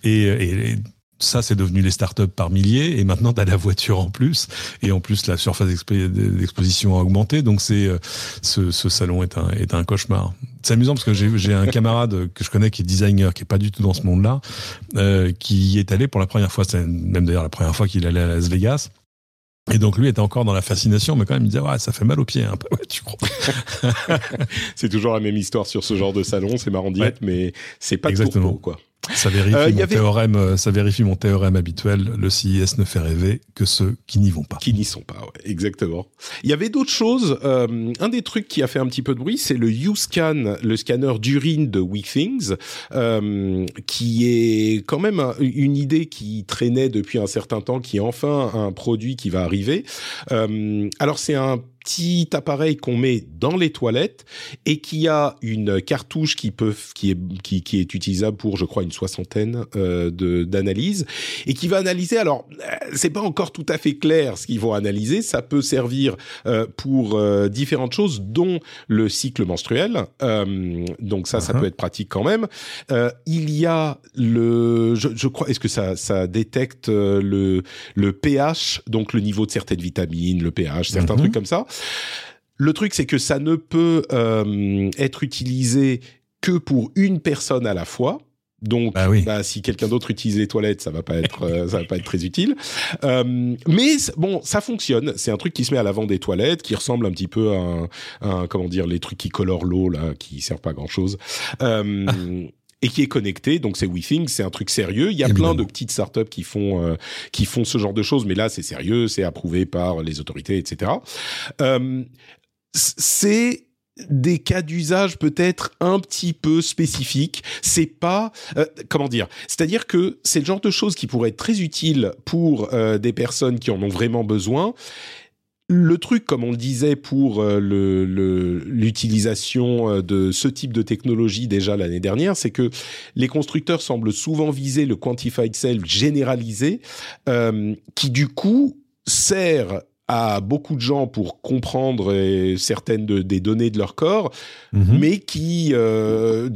Et, et, ça, c'est devenu les startups par milliers, et maintenant, tu as la voiture en plus, et en plus, la surface d'exposition a augmenté, donc c'est euh, ce, ce, salon est un, est un cauchemar. C'est amusant parce que j'ai un camarade que je connais qui est designer, qui est pas du tout dans ce monde-là, euh, qui est allé pour la première fois, c'est même d'ailleurs la première fois qu'il allait à Las Vegas, et donc lui était encore dans la fascination, mais quand même il disait ouais ça fait mal aux pieds peu, ouais, tu crois. C'est toujours la même histoire sur ce genre de salon, c'est marrant d'y être, mais c'est pas Exactement. Pour, quoi. Ça vérifie, euh, mon théorème, euh, ça vérifie mon théorème habituel. Le CIS ne fait rêver que ceux qui n'y vont pas. Qui n'y sont pas, ouais, exactement. Il y avait d'autres choses. Euh, un des trucs qui a fait un petit peu de bruit, c'est le U-Scan, le scanner d'urine de WeThings, euh, qui est quand même une idée qui traînait depuis un certain temps, qui est enfin un produit qui va arriver. Alors c'est un petit appareil qu'on met dans les toilettes et qui a une cartouche qui peut qui est qui, qui est utilisable pour je crois une soixantaine euh, de d'analyses et qui va analyser. Alors euh, c'est pas encore tout à fait clair ce qu'ils vont analyser. Ça peut servir euh, pour euh, différentes choses dont le cycle menstruel. Donc ça ça uh-huh. peut être pratique quand même. Il y a le je, je crois est-ce que ça ça détecte le le pH donc le niveau de certaines vitamines le pH certains uh-huh. trucs comme ça le truc, c'est que ça ne peut euh, être utilisé que pour une personne à la fois. Donc, bah oui. bah, si quelqu'un d'autre utilise les toilettes, ça va pas être, euh, ça va pas être très utile. Euh, mais bon, ça fonctionne. C'est un truc qui se met à l'avant des toilettes, qui ressemble un petit peu à un, un comment dire, les trucs qui colorent l'eau là, qui servent pas à grand chose. Euh, et qui est connecté. Donc c'est WeThink, c'est un truc sérieux. Il y a Évidemment. plein de petites startups qui font euh, qui font ce genre de choses, mais là c'est sérieux, c'est approuvé par les autorités, etc. Euh, c'est des cas d'usage peut-être un petit peu spécifiques. C'est pas euh, comment dire? C'est-à-dire que c'est le genre de choses qui pourraient être très utiles pour euh, des personnes qui en ont vraiment besoin le truc, comme on le disait pour euh, l'utilisation euh, de ce type de technologie déjà l'année dernière, c'est que les constructeurs semblent souvent viser le quantified self généralisé, euh, qui du coup sert à beaucoup de gens pour comprendre euh, certaines de, des données de leur corps, mm -hmm. mais qui, euh,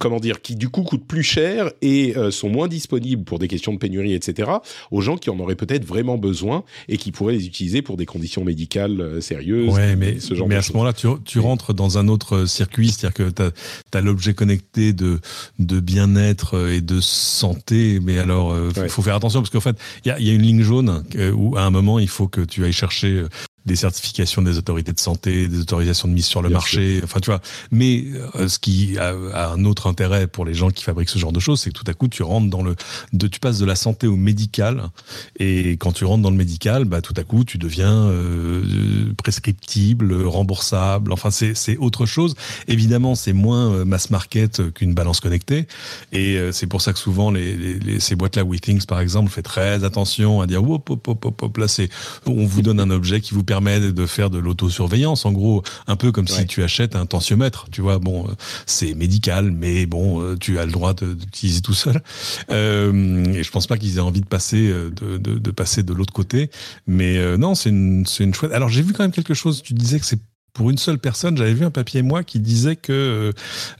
comment dire, qui du coup coûtent plus cher et euh, sont moins disponibles pour des questions de pénurie, etc., aux gens qui en auraient peut-être vraiment besoin et qui pourraient les utiliser pour des conditions médicales sérieuses. Ouais, mais, ce genre mais à ce moment-là, tu, tu rentres dans un autre circuit, c'est-à-dire que tu as, as l'objet connecté de, de bien-être et de santé, mais alors, il ouais. faut faire attention parce qu'en fait, il y a, y a une ligne jaune où à un moment, il faut que tu ailles chercher chercher euh, des certifications des autorités de santé, des autorisations de mise sur le Bien marché, sûr. enfin tu vois. Mais euh, ce qui a, a, un autre intérêt pour les gens qui fabriquent ce genre de choses, c'est que tout à coup tu rentres dans le, de, tu passes de la santé au médical, et quand tu rentres dans le médical, bah tout à coup tu deviens euh, prescriptible, remboursable. Enfin c'est autre chose. Évidemment c'est moins euh, mass market qu'une balance connectée, et euh, c'est pour ça que souvent les, les, les ces boîtes là, WeThings par exemple, fait très attention à dire hop hop hop hop, hop là c'est on vous donne un objet qui vous permet permet de faire de l'autosurveillance. En gros, un peu comme ouais. si tu achètes un tensiomètre. Tu vois, bon, c'est médical, mais bon, euh, tu as le droit d'utiliser tout seul. Euh, et je pense pas qu'ils aient envie de passer euh, de, de, de passer de l'autre côté. Mais euh, non, c'est une, c'est une chouette. Alors j'ai vu quand même quelque chose. Tu disais que c'est pour une seule personne. J'avais vu un papier moi qui disait que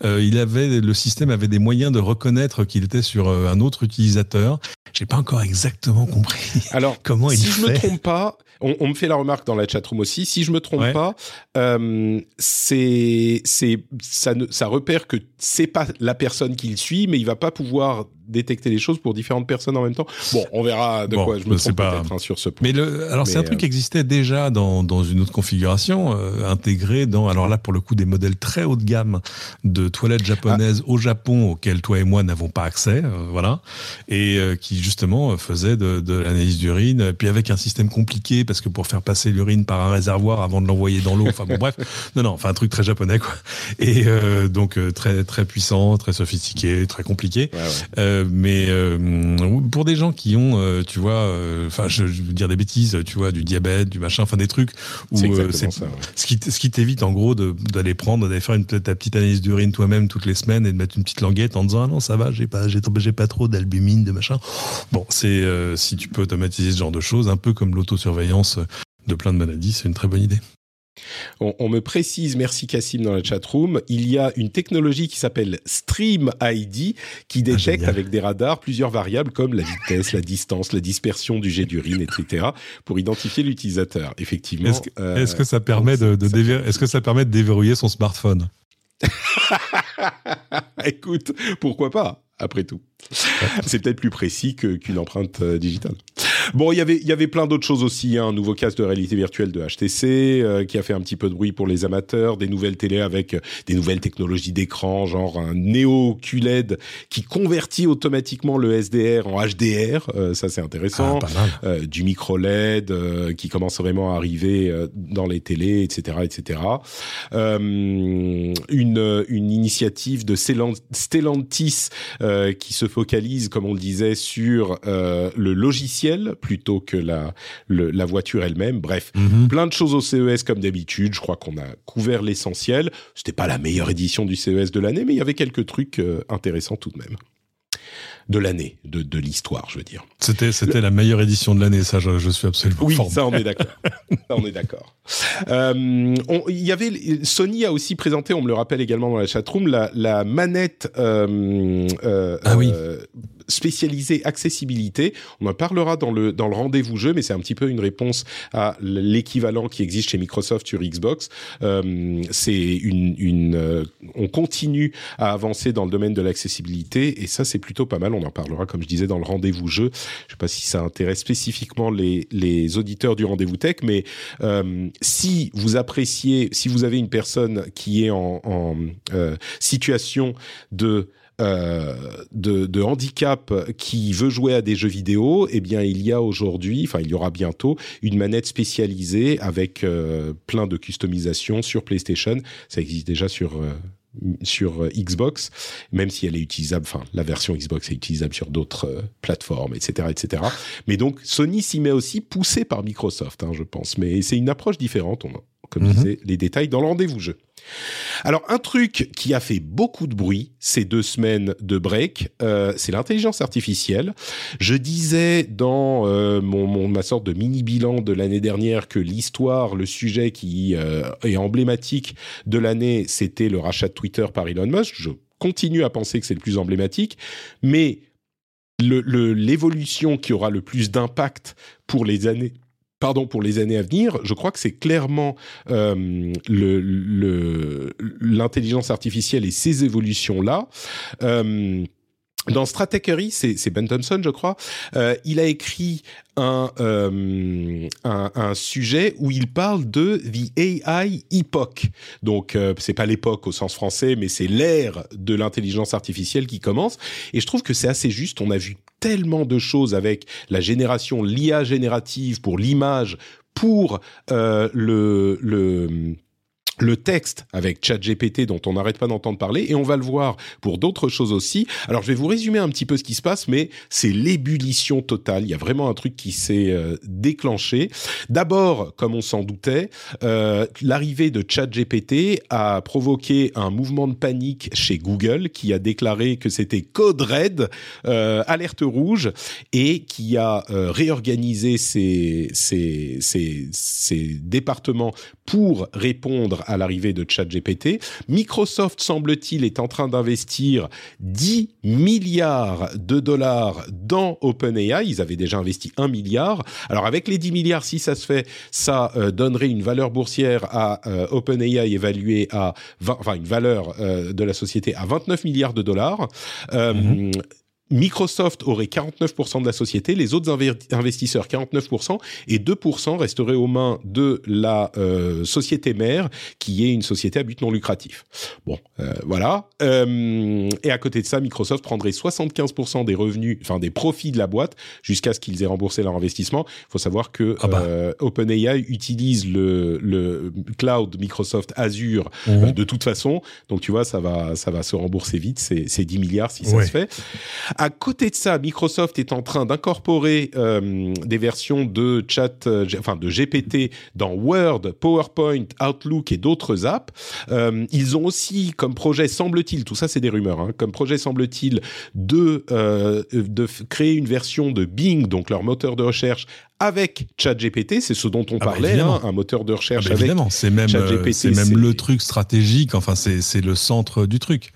euh, il avait le système avait des moyens de reconnaître qu'il était sur euh, un autre utilisateur. J'ai pas encore exactement compris. Alors comment il si fait. je me trompe pas, on, on, me fait la remarque dans la chatroom aussi. Si je me trompe ouais. pas, euh, c'est c'est ça ne ça repère que c'est pas la personne qui le suit, mais il va pas pouvoir détecter les choses pour différentes personnes en même temps. Bon, on verra de bon, quoi je me trompe pas... peut-être hein, sur ce point. Mais le, alors c'est un truc euh... qui existait déjà dans, dans une autre configuration, euh, intégré dans, alors là pour le coup des modèles très haut de gamme de toilettes japonaises ah. au Japon auxquelles toi et moi n'avons pas accès, euh, voilà, et euh, qui justement faisait de, de l'analyse d'urine, puis avec un système compliqué parce que pour faire passer l'urine par un réservoir avant de l'envoyer dans l'eau, enfin bon bref, non non, enfin un truc très japonais quoi, et euh, donc très très puissant, très sophistiqué, très compliqué. Ouais, ouais mais euh, pour des gens qui ont, euh, tu vois, euh, enfin, je, je, veux dire des bêtises, tu vois, du diabète, du machin, enfin des trucs où c'est ça, ouais. ce qui ce qui t'évite en gros d'aller prendre, d'aller faire une, ta petite analyse d'urine toi-même toutes les semaines et de mettre une petite languette en disant ah non ça va, j'ai pas j'ai pas trop d'albumine, de machin. Bon, c'est si tu peux automatiser ce genre de choses, un peu comme l'autosurveillance de plein de maladies, c'est une très bonne idée. On, me précise, merci Cassim dans la chatroom, il y a une technologie qui s'appelle Stream ID qui ah, détecte avec des radars plusieurs variables comme la vitesse, la distance, la dispersion du jet d'urine, etc. pour identifier l'utilisateur. Effectivement. Est-ce que, euh, ça permet de, est-ce que ça permet de déverrouiller son smartphone? Écoute, pourquoi pas? Après tout. C'est peut-être plus précis qu'une empreinte euh, digitale. Bon, il y avait il y avait plein d'autres choses aussi. Hein. Un nouveau casque de réalité virtuelle de HTC euh, qui a fait un petit peu de bruit pour les amateurs. Des nouvelles télé avec euh, des nouvelles technologies d'écran, genre un Neo QLED qui convertit automatiquement le SDR en HDR. ça c'est intéressant. Ah, du micro LED qui commence vraiment à arriver dans les télés, etc., etc. une une initiative de Stellantis euh, qui se focalise, comme on le disait, sur euh, le logiciel plutôt que la, la voiture elle-même. Bref, mhm. plein de choses au CES comme d'habitude. Je crois qu'on a couvert l'essentiel. C'était pas la meilleure édition du CES de l'année, mais il y avait quelques trucs euh, intéressants tout de même de l'année, de, de l'histoire, je veux dire. C'était c'était la meilleure édition de l'année, ça, je, je, suis absolument. Oui, ça on est d'accord. ça on est d'accord. Euh, il y avait Sony a aussi présenté, on me le rappelle également dans la chatroom, la, la manette. Euh, euh, ah oui. Spécialisé accessibilité. On en parlera dans le dans le rendez-vous jeu, mais c'est un petit peu une réponse à l'équivalent qui existe chez Microsoft sur Xbox. Euh, c'est une, une euh, on continue à avancer dans le domaine de l'accessibilité et ça c'est plutôt pas mal. On en parlera comme je disais dans le rendez-vous jeu. Je sais pas si ça intéresse spécifiquement les les auditeurs du rendez-vous tech, mais euh, si vous appréciez, si vous avez une personne qui est en, en euh, situation de de, de, handicap qui veut jouer à des jeux vidéo, eh bien il y a aujourd'hui, enfin il y aura bientôt une manette spécialisée avec euh, plein de customisation sur PlayStation. Ça existe déjà sur euh, sur Xbox, même si elle est utilisable, enfin la version Xbox est utilisable sur d'autres plateformes, etc., etc. Mais donc Sony s'y met aussi, poussé par Microsoft, hein, je pense. Mais c'est une approche différente. On, comme je mhm. disais, les détails dans le rendez-vous jeu. Alors un truc qui a fait beaucoup de bruit ces deux semaines de break, euh, c'est l'intelligence artificielle. Je disais dans euh, mon, ma sorte de mini bilan de l'année dernière que l'histoire, le sujet qui euh, est emblématique de l'année, c'était le rachat de Twitter par Elon Musk. Je continue à penser que c'est le plus emblématique, mais l'évolution qui aura le plus d'impact pour les années pardon, pour les années à venir, je crois que c'est clairement euh, l'intelligence artificielle et ces évolutions-là. Euh, dans Stratechery, c'est Ben Thompson, je crois, euh, il a écrit un, sujet où il parle de the AI epoch. Donc, euh, c'est pas l'époque au sens français, mais c'est l'ère de l'intelligence artificielle qui commence. Et je trouve que c'est assez juste. On a vu tellement de choses avec la génération, l'IA générative pour l'image, pour euh, le, le le texte avec ChatGPT dont on n'arrête pas d'entendre parler et on va le voir pour d'autres choses aussi. Alors je vais vous résumer un petit peu ce qui se passe, mais c'est l'ébullition totale. Il y a vraiment un truc qui s'est euh, déclenché. D'abord, comme on s'en doutait, euh, l'arrivée de ChatGPT a provoqué un mouvement de panique chez Google qui a déclaré que c'était code red, euh, alerte rouge, et qui a euh, réorganisé ses, ses, ses, ses départements pour répondre à l'arrivée de ChatGPT. Microsoft, semble-t-il, est en train d'investir 10 milliards de dollars dans OpenAI. Ils avaient déjà investi 1 milliard. Alors avec les 10 milliards, si ça se fait, ça euh, donnerait une valeur boursière à euh, OpenAI évaluée à 20, enfin une valeur euh, de la société à 29 milliards de dollars. Mm-hmm. Microsoft aurait 49% de la société, les autres investisseurs 49% et 2% resteraient aux mains de la euh, société mère qui est une société à but non lucratif. Bon, euh, voilà. Euh, et à côté de ça, Microsoft prendrait 75% des revenus, enfin des profits de la boîte jusqu'à ce qu'ils aient remboursé leur investissement. Il faut savoir que ah bah. OpenAI utilise le, le, cloud Microsoft Azure mhm. de toute façon, donc tu vois ça va ça va se rembourser vite, c'est 10 milliards si ça se fait. À côté de ça, Microsoft est en train d'incorporer euh, des versions de chat, euh, enfin de GPT dans Word, PowerPoint, Outlook et d'autres apps. Euh, ils ont aussi comme projet, semble-t-il, tout ça c'est des rumeurs, hein, comme projet semble-t-il de de créer une version de Bing, donc leur moteur de recherche avec ChatGPT, c'est ce dont on ah bah, parlait, hein, un moteur de recherche ah bah, avec c'est même, c'est même le truc stratégique. Enfin, c'est le centre du truc.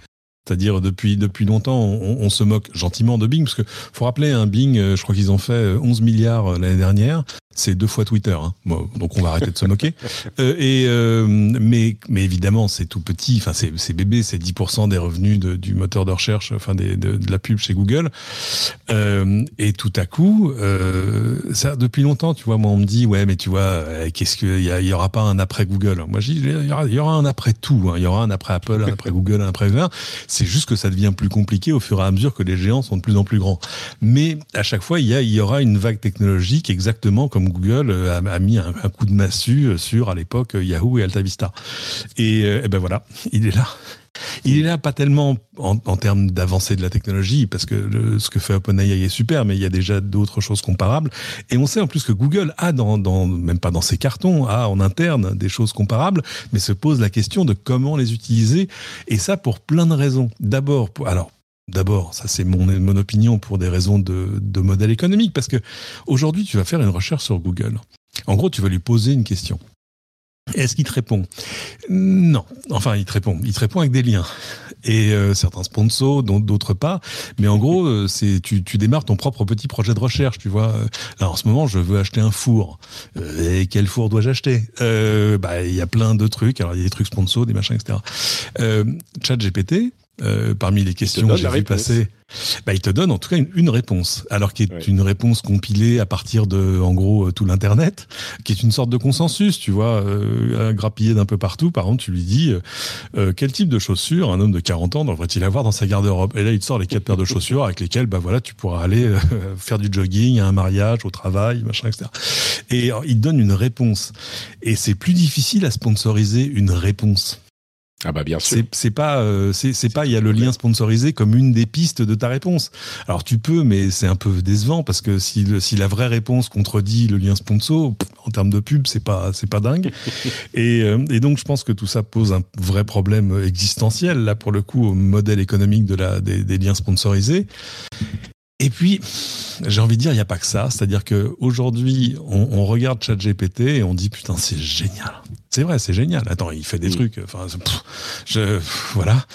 C'est-à-dire depuis depuis longtemps, on, se moque gentiment de Bing parce que faut rappeler un Bing, euh, je crois qu'ils ont fait 11 euh, milliards euh, l'année dernière c'est deux fois Twitter, hein. donc on va arrêter de se moquer. Euh, et euh, mais mais évidemment c'est tout petit, enfin c'est c'est bébé, c'est 10% des revenus de, du moteur de recherche, enfin des, de, de, la pub chez Google. Euh, et tout à coup, euh, ça depuis longtemps, tu vois, moi on me dit ouais mais tu vois euh, qu'est-ce qu'il y, y, aura pas un après Google Moi je dis il y aura, y aura un après tout, hein. il y aura un après Apple, un après Google, un après VR. C'est juste que ça devient plus compliqué au fur et à mesure que les géants sont de plus en plus grands. Mais à chaque fois il y a il y aura une vague technologique exactement comme Google euh, a, mis un, coup de massue euh, sur, à l'époque, Yahoo et AltaVista. Et, euh, et ben voilà, il est là. Il est là pas tellement en, termes d'avancée de la technologie, parce que ce que fait OpenAI est super, mais il y a déjà d'autres choses comparables. Et on sait en plus que Google a, dans, dans, même pas dans ses cartons, a en interne des choses comparables, mais se pose la question de comment les utiliser. Et ça pour plein de raisons. D'abord, alors D'abord, ça c'est mon, mon opinion pour des raisons de, modèle économique, parce que aujourd'hui tu vas faire une recherche sur Google. En gros, tu vas lui poser une question. Est-ce qu'il te répond? Non. Enfin, il te répond. Il te répond avec des liens. Et euh, certains sponsors, d'autres pas. Mais en gros, euh, c'est tu, tu démarres ton propre petit projet de recherche, tu vois. Là, en ce moment, je veux acheter un four. Euh, et quel four dois-je acheter? Bah, il y a plein de trucs. Alors, il y a des trucs sponsors, des machins, etc. Chat GPT, euh, parmi les questions que j'ai vu passer, bah, il te donne en tout cas une, réponse, alors qui est une réponse compilée à partir de, en gros, euh, tout l'internet, qui est une sorte de consensus, tu vois, euh, grappillé d'un peu partout. Par exemple, tu lui dis euh, quel type de chaussures un homme de 40 ans devrait-il avoir dans sa garde-robe? Et là, il te sort les quatre paires de chaussures avec lesquelles, bah voilà, tu pourras aller faire du jogging, à un mariage, au travail, machin, etc. Et il te donne une réponse. Et c'est plus difficile à sponsoriser une réponse. Ah bah bien sûr. C'est pas euh, c'est pas il y a le lien sponsorisé comme une des pistes de ta réponse. Alors tu peux mais c'est un peu décevant parce que si le, si la vraie réponse contredit le lien sponsor en termes de pub c'est pas c'est pas dingue. et, euh, et donc je pense que tout ça pose un vrai problème existentiel là pour le coup au modèle économique de la des, des liens sponsorisés. Et puis, j'ai envie de dire, il n'y a pas que ça. C'est-à-dire qu'aujourd'hui, on, on regarde ChatGPT et on dit, putain, c'est génial. C'est vrai, c'est génial. Attends, il fait des mm. trucs. Enfin, je, voilà.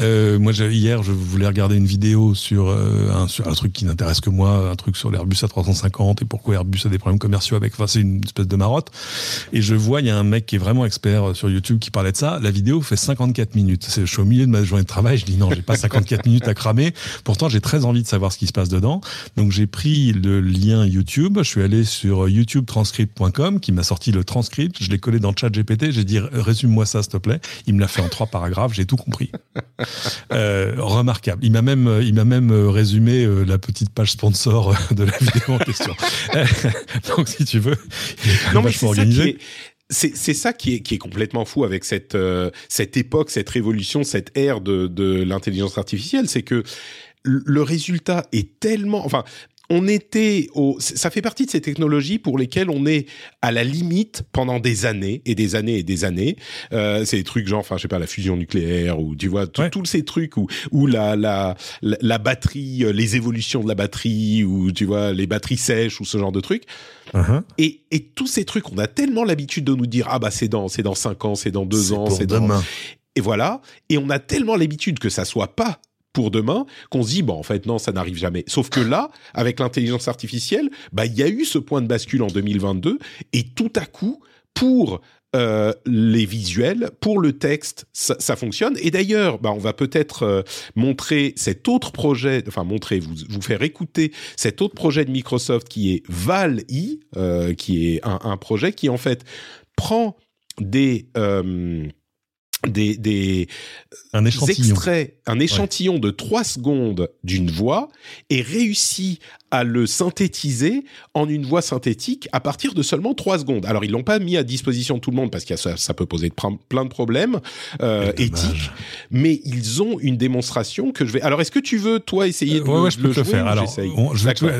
Euh, moi, hier, je voulais regarder une vidéo sur, euh, un, sur un truc qui n'intéresse que moi, un truc sur l'Airbus A350 et pourquoi Airbus a des problèmes commerciaux avec. Enfin, c'est une espèce de marotte. Et je vois, il y a un mec qui est vraiment expert sur YouTube qui parlait de ça. La vidéo fait 54 minutes. Je suis au milieu de ma journée de travail. Je dis non, j'ai pas 54 minutes à cramer. Pourtant, j'ai très envie de savoir ce qui se passe dedans. Donc, j'ai pris le lien YouTube. Je suis allé sur youtubetranscript.com qui m'a sorti le transcript. Je l'ai collé dans le chat j'ai dit résume-moi ça s'il te plaît. Il me l'a fait en trois paragraphes, j'ai tout compris. Euh, remarquable. Il m'a même, il m'a même résumé euh, la petite page sponsor de la vidéo en question. Donc si tu veux, non mais organisé. c'est ça qui est, qui est complètement fou avec cette, euh, cette époque, cette révolution, cette ère de, de l'intelligence artificielle, c'est que le résultat est tellement, enfin, on était au, ça fait partie de ces technologies pour lesquelles on est à la limite pendant des années et des années et des années. Euh, c'est des trucs genre, enfin, je sais pas, la fusion nucléaire ou tu vois, tous ces trucs où, où la, la, la, batterie, euh, les évolutions de la batterie ou tu vois, les batteries sèches ou ce genre de trucs. Uh-huh. Et, et tous ces trucs, on a tellement l'habitude de nous dire, ah bah c'est dans, c'est dans cinq ans, c'est dans deux ans, c'est dans, et voilà. Et on a tellement l'habitude que ça soit pas pour demain qu'on se dit bon en fait non ça n'arrive jamais sauf que là avec l'intelligence artificielle bah il y a eu ce point de bascule en 2022 et tout à coup pour euh, les visuels, pour le texte, ça, ça fonctionne. Et d'ailleurs, bah, on va peut-être euh, montrer cet autre projet, enfin montrer, vous, vous faire écouter cet autre projet de Microsoft qui est Val-I, euh, qui est un, un, projet qui en fait prend des euh, des, des un échantillon. extraits, un échantillon de trois secondes d'une voix et réussit à le synthétiser en une voix synthétique à partir de seulement 3 secondes. Alors ils l'ont pas mis à disposition de tout le monde parce que ça, ça peut poser plein de problèmes euh, éthiques, mais ils ont une démonstration que je vais. Alors est-ce que tu veux toi essayer de, euh, ouais, je peux le le faire. Alors,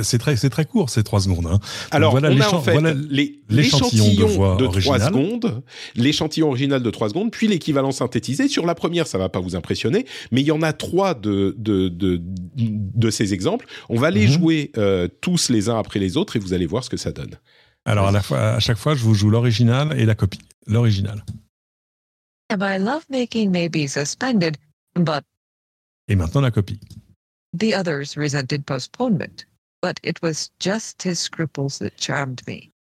c'est très c'est très court, ces 3 secondes. Hein. Alors voilà, on a en fait l'échantillon de, de 3 secondes, l'échantillon original de 3 secondes, puis l'équivalent synthétisé. Sur la première, ça va pas vous impressionner, mais il y en a trois de de de, de ces exemples. On va les mhm. jouer euh, tous les uns après les autres et vous allez voir ce que ça donne. Alors à, la fois, à chaque fois, je vous joue l'original et la copie. L'original. My lovemaking may be suspended, but et maintenant la copie. The others resented postponement, but it was just his scruples that charmed me.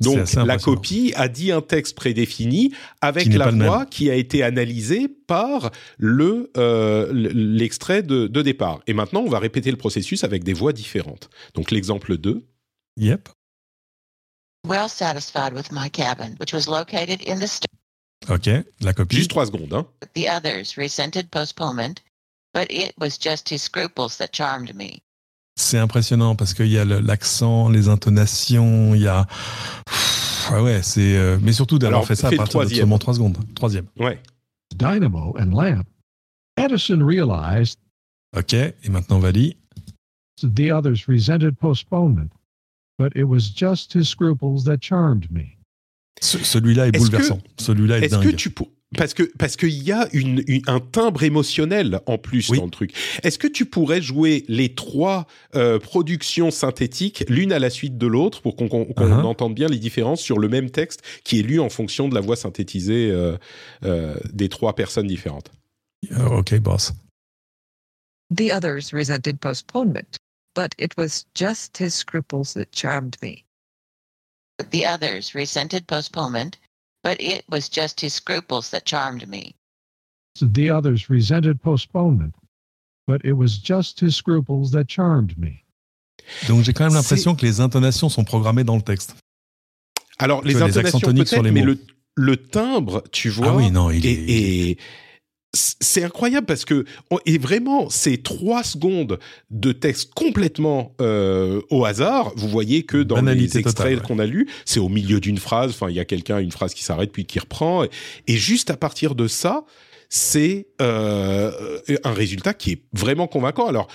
Donc la copie a dit un texte prédéfini avec la voix qui a été analysée par le euh, l'extrait de, de, départ. Et maintenant, on va répéter le processus avec des voix différentes. Donc l'exemple 2. Yep. Well satisfied with my cabin, which was located in the Ok, la copie. Juste trois secondes. Hein. The others resented postponement, but it was just his scruples that charmed me. C'est impressionnant parce qu'il y a l'accent, les intonations, il y a. Ah ouais, c'est. Euh, mais surtout d'avoir fait ça à partir de seulement 3 secondes. Troisième. Ouais. Dynamo and lamp. Edison realized. Ok, et maintenant Vali. The others resented postponement, but it was just his scruples that charmed me. Celui-là est, bouleversant. Celui-là est, est dingue. Que tu parce que parce qu'il y a une, un timbre émotionnel en plus dans le truc. Est-ce que tu pourrais jouer les trois euh, productions synthétiques l'une à la suite de l'autre pour qu'on uh-huh. entende bien les différences sur le même texte qui est lu en fonction de la voix synthétisée euh, euh, des trois personnes différentes? Ok, boss. The others resented postponement, but it was just his scruples that charmed me. The others resented postponement, but it was just his scruples that charmed me. The others resented postponement, but it was just his scruples that charmed me. Donc j'ai quand même l'impression que les intonations sont programmées dans le texte. Alors les intonations peut-être, mais le, le, timbre, tu vois, ah oui, non, il est, est, c'est incroyable parce que et vraiment ces trois secondes de texte complètement euh, au hasard. Vous voyez que dans les extraits qu'on a lus, c'est au milieu d'une phrase. Enfin, il y a quelqu'un une phrase qui s'arrête puis qui reprend. Et, juste à partir de ça, c'est euh, un résultat qui est vraiment convaincant. Alors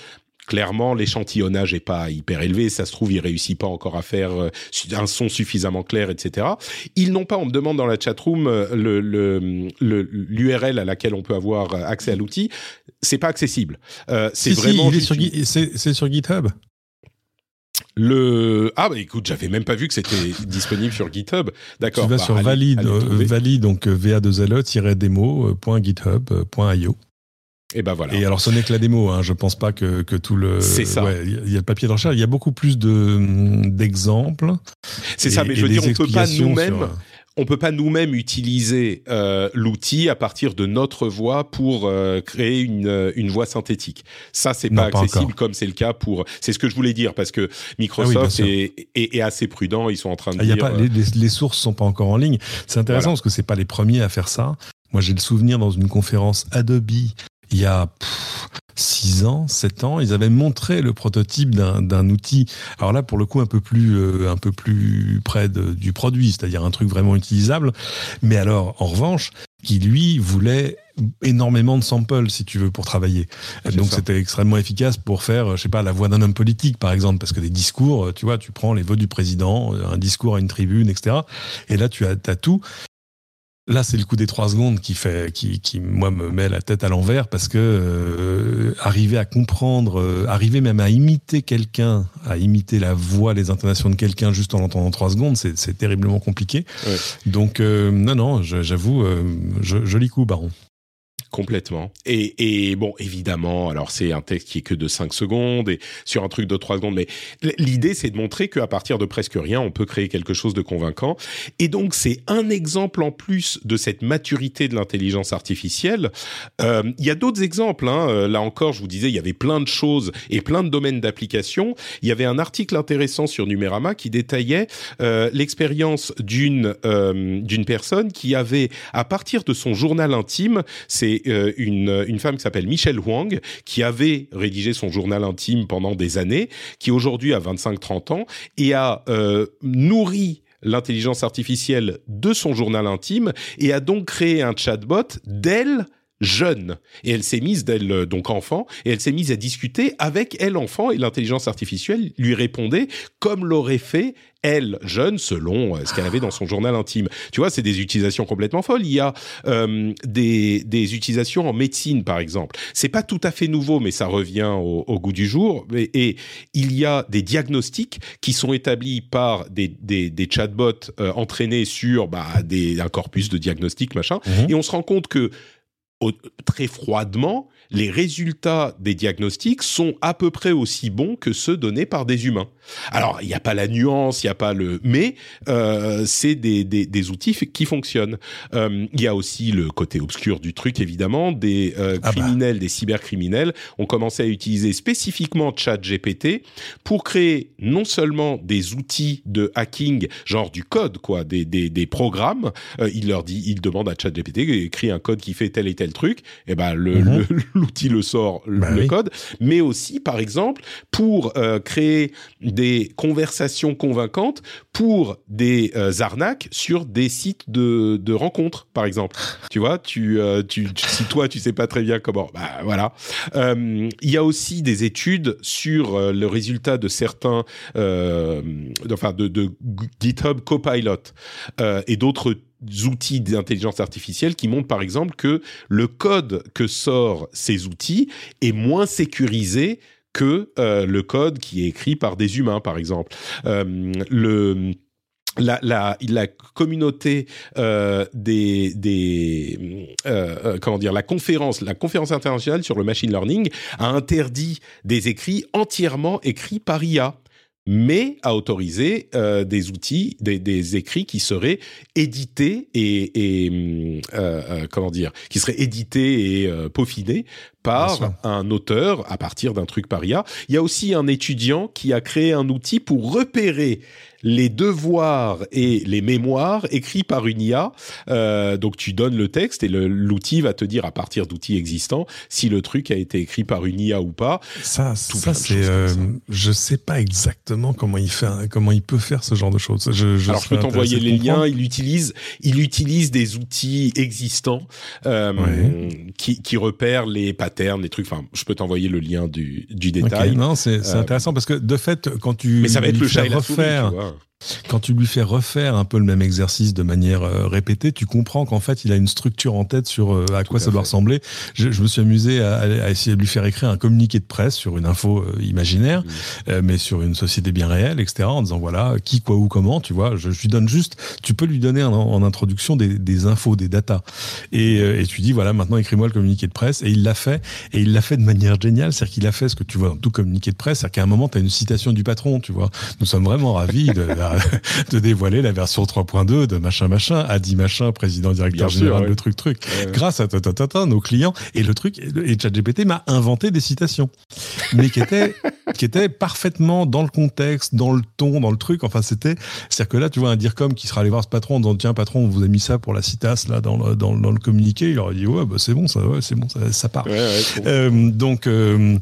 clairement l'échantillonnage est pas hyper élevé, ça se trouve il réussit pas encore à faire euh, un son suffisamment clair, etc. Ils n'ont pas, on me demande dans la chatroom euh, le l'URL à laquelle on peut avoir accès à l'outil, c'est pas accessible. Euh, c'est vraiment c'est sur GitHub. Le ah bah écoute j'avais même pas vu que c'était disponible sur GitHub d'accord tu vas bah, sur valide valide donc va 2 le demo.github.io et ben voilà. Et alors, ce n'est que la démo. Hein. Je pense pas que, que tout le. C'est ça. Il y a le papier de recherche. Il y a beaucoup plus de d'exemples. C'est ça. Mais je veux dire, on peut pas nous-mêmes. On peut pas nous-mêmes utiliser euh, l'outil à partir de notre voix pour euh, créer une, euh, une voix synthétique. Ça, c'est pas accessible comme c'est le cas pour. C'est ce que je voulais dire parce que Microsoft ah est, est, assez prudent. Ils sont en train de ah, dire. pas, les, les, sources sont pas encore en ligne. C'est intéressant parce que c'est pas les premiers à faire ça. Moi, j'ai le souvenir dans une conférence Adobe il y a 6 ans, 7 ans, ils avaient montré le prototype d'un outil. Alors là, pour le coup, un peu plus, euh, un peu plus près du produit, c'est-à-dire un truc vraiment utilisable. Mais alors, en revanche, qui lui voulait énormément de samples, si tu veux, pour travailler. Donc c'était extrêmement efficace pour faire, je sais pas, la voix d'un homme politique, par exemple, parce que des discours, tu vois, tu prends les votes du président, un discours à une tribune, etc. Et là, tu as, as tout. Là, c'est le coup des trois secondes qui fait, qui, qui moi me met la tête à l'envers parce que euh, arriver à comprendre, euh, arriver même à imiter quelqu'un, à imiter la voix, les intonations de quelqu'un juste en l'entendant trois secondes, c'est terriblement compliqué. Donc euh, non, non, j'avoue, joli coup, Baron. Complètement. Et, et, bon, évidemment, alors c'est un texte qui est que de 5 secondes et sur un truc de 3 secondes, mais l'idée c'est de montrer qu'à partir de presque rien, on peut créer quelque chose de convaincant. Et donc c'est un exemple en plus de cette maturité de l'intelligence artificielle. Euh, il y a d'autres exemples. Hein. Euh, là encore, je vous disais, il y avait plein de choses et plein de domaines d'application. Il y avait un article intéressant sur Numérama qui détaillait euh, l'expérience d'une personne qui avait, à partir de son journal intime, c'est euh, une, une femme qui s'appelle Michelle Huang, qui avait rédigé son journal intime pendant des années, qui aujourd'hui a 25-30 ans, et a euh, nourri l'intelligence artificielle de son journal intime, et a donc créé un chatbot d'elle jeune et elle s'est mise d'elle euh, donc enfant et elle s'est mise à discuter avec elle enfant et l'intelligence artificielle lui répondait comme l'aurait fait elle jeune selon euh, ce qu'elle avait dans son journal intime. Tu vois, c'est des utilisations complètement folles. Il y a euh, des, des utilisations en médecine par exemple. C'est pas tout à fait nouveau, mais ça revient au, au goût du jour. Et, et, il y a des diagnostics qui sont établis par des, des, des chatbots euh, entraînés sur bah, des, un corpus de diagnostics machin. Et on se rend compte que très froidement, les résultats des diagnostics sont à peu près aussi bons que ceux donnés par des humains. Alors, il n'y a pas la nuance, il n'y a pas le... Mais euh, c'est des, des, des, outils qui fonctionnent. Euh, il y a aussi le côté obscur du truc, évidemment. Des euh, criminels, ah bah. des cybercriminels ont commencé à utiliser spécifiquement ChatGPT pour créer non seulement des outils de hacking, genre du code, quoi, des, des, des programmes. Euh, il leur dit, il demande à ChatGPT, écrit un code qui fait tel et tel truc. Et eh ben, le, mm -hmm. le l'outil le sort, bah le oui. code, mais aussi, par exemple, pour euh, créer des conversations convaincantes pour des euh, arnaques sur des sites de, de rencontres, par exemple. tu vois, tu, euh, tu, tu, si toi, tu sais pas très bien comment, bah voilà. Il y a aussi des études sur le résultat de certains, enfin, de, de GitHub Copilot et d'autres outils d'intelligence artificielle qui montrent par exemple que le code que sort ces outils est moins sécurisé que euh, le code qui est écrit par des humains par exemple. Euh, la, communauté euh, des, comment dire la conférence la conférence internationale sur le machine learning a interdit des écrits entièrement écrits par IA mais à autoriser euh, des outils, des, des, écrits qui seraient édités et, et euh, euh, comment dire, qui seraient édités et euh, peaufinés par un auteur à partir d'un truc par IA. Il y a aussi un étudiant qui a créé un outil pour repérer les devoirs et les mémoires écrits par une IA. Euh, donc tu donnes le texte et l'outil va te dire à partir d'outils existants si le truc a été écrit par une IA ou pas. Ça, ça c'est, euh, je sais pas exactement comment il fait, comment il peut faire ce genre de choses. Je, je Alors je peux t'envoyer les liens. Il utilise, il utilise des outils existants euh, ouais. qui, qui repèrent les patterns, les trucs. Enfin, je peux t'envoyer le lien du, du détail. Okay, non, c'est euh, intéressant parce que de fait, quand tu mais ça va être le chat la souris, quand tu lui fais refaire un peu le même exercice de manière euh, répétée, tu comprends qu'en fait, il a une structure en tête sur euh, à quoi ça doit ressembler. Je, je, me suis amusé à, à, essayer de lui faire écrire un communiqué de presse sur une info euh, imaginaire, mais sur une société bien réelle, etc. En disant voilà qui, quoi, où, comment. Tu vois, je, je lui donne juste. Tu peux lui donner en, en introduction des, des, infos, des datas, et, et tu dis voilà maintenant écris-moi le communiqué de presse. Et il l'a fait, et il l'a fait de manière géniale, c'est-à-dire qu'il a fait ce que tu vois dans tout communiqué de presse, c'est-à-dire qu'à un moment tu as une citation du patron, tu vois. Nous sommes vraiment ravis de, de dévoiler la version 3.2 de machin machin, Adi machin, président directeur Bien général, sûr, le truc truc. Ouais. Grâce à ta, ta, ta, ta, nos clients et le truc et ChatGPT m'a inventé des citations, mais qui étaient qui étaient parfaitement dans le contexte, dans le ton, dans le truc. Enfin, c'était c'est-à-dire que là, tu vois un DIRCOM qui sera allé voir ce patron en disant tiens patron, on vous a mis ça pour la citasse là dans le, dans, dans le communiqué. Il aurait dit ouais bah c'est bon ça, ouais, c'est bon ça, ça part. Euh, donc euh,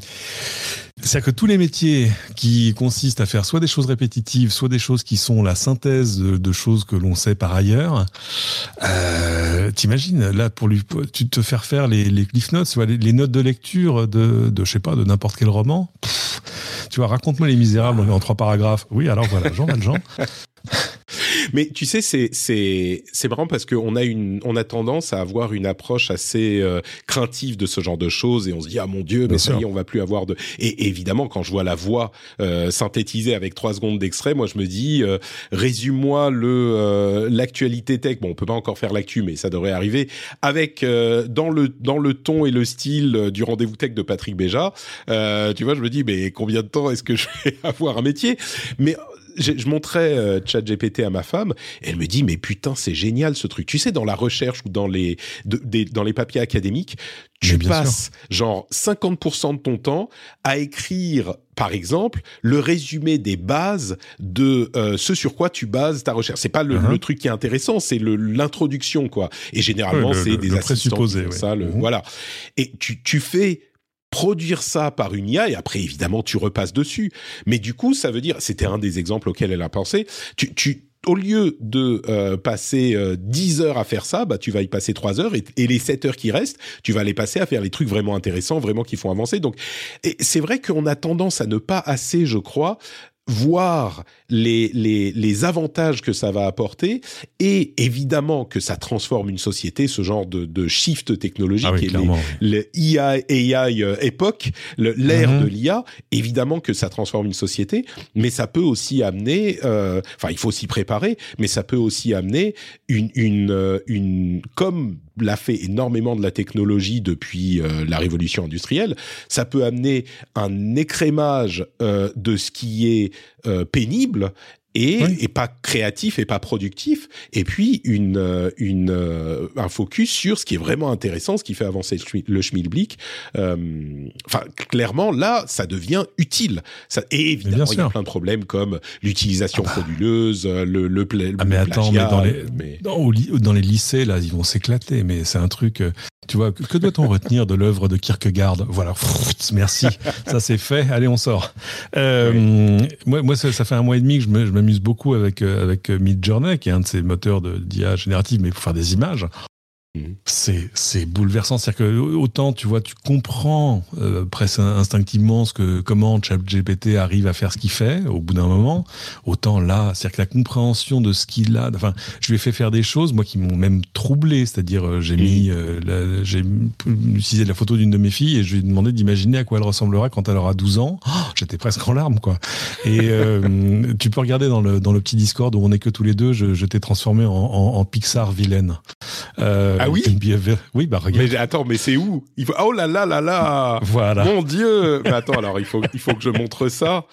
c'est-à-dire que tous les métiers qui consistent à faire soit des choses répétitives, soit des choses qui sont la synthèse de, choses que l'on sait par ailleurs, euh, t'imagines, là, pour lui, tu te faire faire les, cliff notes, les, les, notes de lecture de, de je sais pas, de n'importe quel roman, tu vois, raconte-moi Les Misérables en trois paragraphes. Oui, alors voilà, Jean Valjean. Mais tu sais, c'est c'est c'est marrant parce qu'on a une on a tendance à avoir une approche assez euh, craintive de ce genre de choses et on se dit ah mon dieu, mais ça y est, on va plus avoir de. Et évidemment, quand je vois la voix euh, synthétisée avec trois secondes d'extrait, moi je me dis euh, résume-moi le euh, l'actualité tech. Bon, on peut pas encore faire l'actu, mais ça devrait arriver avec euh, dans le dans le ton et le style du rendez-vous tech de Patrick Béja. tu vois, je me dis mais combien de temps est-ce que je vais avoir un métier? Mais je montrais euh, ChatGPT à ma femme, et elle me dit mais putain c'est génial ce truc. Tu sais dans la recherche ou dans les dans les papiers académiques, tu passes genre 50% de ton temps à écrire par exemple, le résumé des bases de euh, ce sur quoi tu bases ta recherche. C'est pas le, uh-huh. truc qui est intéressant, c'est l'introduction, quoi. Et généralement, c'est des assistants ça. Le, uh-huh. Voilà. Et tu, tu fais produire ça par une IA et après évidemment tu repasses dessus. Mais du coup, ça veut dire, c'était un des exemples auxquels elle a pensé. Tu, tu au lieu de euh, passer euh, 10 heures à faire ça, bah tu vas y passer 3 heures et, les 7 heures qui restent, tu vas les passer à faire les trucs vraiment intéressants, vraiment qui font avancer. Donc c'est vrai qu'on a tendance à ne pas assez, je crois, voir les, les, les, avantages que ça va apporter et évidemment que ça transforme une société, ce genre de, de shift technologique ah et le IA, AI euh, époque, l'ère mhm. de l'IA, évidemment que ça transforme une société, mais ça peut aussi amener, euh, enfin il faut s'y préparer, mais ça peut aussi amener une, une, euh, une comme l'a fait énormément de la technologie depuis euh, la révolution industrielle, ça peut amener un écrémage euh, de ce qui est euh, pénible et, pas créatif et pas productif. Et puis une, euh, une, euh, un focus sur ce qui est vraiment intéressant, ce qui fait avancer le schmilblick. Euh, enfin, clairement, là, ça devient utile. Ça, et évidemment, il y a plein de problèmes comme l'utilisation ah bah. frauduleuse, le, le, ah mais attends, mais dans les, Dans, dans, les lycées, là, ils vont s'éclater. Mais c'est un truc. Tu vois, que, doit-on retenir de l'œuvre de Kierkegaard? Voilà, merci, ça c'est fait. Allez, on sort. Euh, Moi, moi ça, fait un mois et demi que je beaucoup avec euh, avec Midjourney, qui est un de ces moteurs d'IA générative, mais pour faire des images. Mhm. C'est bouleversant, c'est-à-dire que autant tu vois, tu comprends euh, presque instinctivement ce que comment ChatGPT arrive à faire ce qu'il fait au bout d'un moment, autant là, c'est-à-dire que la compréhension de ce qu'il a, enfin, je lui ai fait faire des choses moi qui m'ont même troublé, c'est-à-dire euh, j'ai mis, euh, j'ai utilisé la photo d'une de mes filles et je lui ai demandé d'imaginer à quoi elle ressemblera quand elle aura 12 ans. Oh, j'étais presque en larmes quoi. Et tu peux regarder dans le dans le petit Discord où on est que tous les deux, je, je t'ai transformé en, en, Pixar vilaine. Euh, ah oui Oui, bah regarde. Mais attends, mais c'est où? Il faut... Oh là là là là Voilà. Mon Dieu Mais attends, alors il faut, il faut que je montre ça.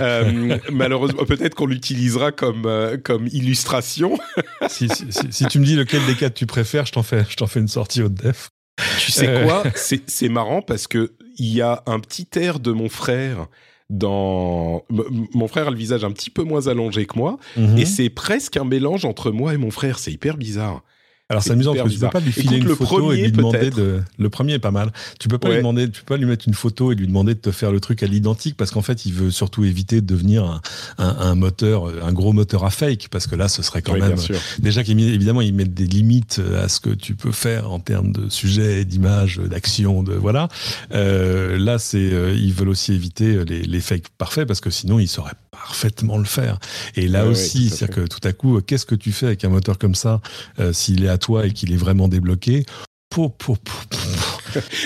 Euh, malheureusement, peut-être qu'on l'utilisera comme, euh, comme illustration. si, si, si, tu me dis lequel des quatre tu préfères, je t'en fais, je fais une sortie haute def. Tu sais euh. quoi? C'est marrant parce que il y a un petit air de mon frère dans mon frère a le visage un petit peu moins allongé que moi mhm. et c'est presque un mélange entre moi et mon frère c'est hyper bizarre alors c'est amusant parce que tu peux pas lui filer une photo et lui demander de. Le premier est pas mal. Tu peux pas lui demander, tu peux pas lui mettre une photo et lui demander de te faire le truc à l'identique parce qu'en fait il veut surtout éviter de devenir un, un, un, moteur, un gros moteur à fake parce que là ce serait quand même déjà qu'évidemment ils mettent des limites à ce que tu peux faire en termes de sujet, d'image, d'action, de voilà. Euh, là c'est euh, ils veulent aussi éviter les, les fakes parfaits parce que sinon ils sauraient parfaitement le faire. Et là aussi, c'est-à-dire que tout à coup, qu'est-ce que tu fais avec un moteur comme ça euh, s'il est à toi et qu'il est vraiment débloqué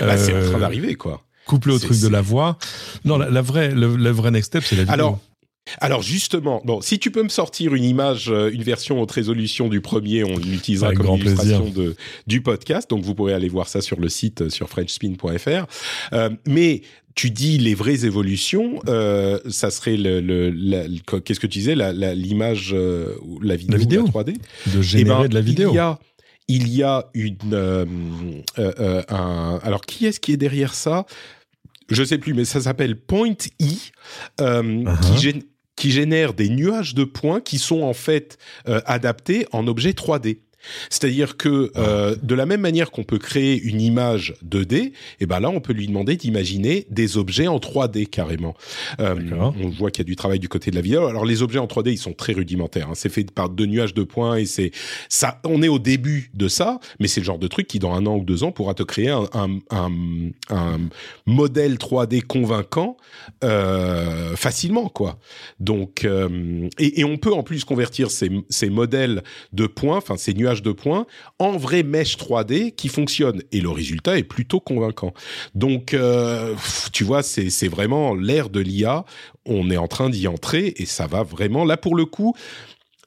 bah, C'est en train d'arriver, quoi. Couplé au truc de la voix. Non, la, vraie, le, vrai next step, c'est la vidéo. Alors, alors justement, bon, si tu peux me sortir une image, euh, une version haute résolution du premier, on l'utilisera comme grand illustration de, du podcast. Donc vous pourrez aller voir ça sur le site euh, sur frenchspin.fr. Euh, mais tu dis les vraies évolutions, euh, ça serait le, le, qu'est-ce que tu disais, l'image, la, la, vidéo, la vidéo 3D, de générer eh ben, de la vidéo. Il y a, il y a une, un, alors qui est-ce qui est derrière ça? Je sais plus, mais ça s'appelle Point E, qui, qui génèrent des nuages de points qui sont en fait euh, adaptés en objets 3D. C'est-à-dire que euh, de la même manière qu'on peut créer une image 2D, et eh ben là on peut lui demander d'imaginer des objets en 3D carrément. Euh, on voit qu'il y a du travail du côté de la vidéo. Alors les objets en 3D ils sont très rudimentaires. Hein. C'est fait par deux nuages de points et c'est ça. On est au début de ça, mais c'est le genre de truc qui dans un an ou deux ans pourra te créer un, un, un, un modèle 3D convaincant euh, facilement quoi. Donc euh, et, et, on peut en plus convertir ces, ces modèles de points, enfin ces nuages de points en vrai mesh 3D qui fonctionne et le résultat est plutôt convaincant. Donc euh, tu vois, c'est vraiment l'ère de l'IA. On est en train d'y entrer et ça va vraiment là pour le coup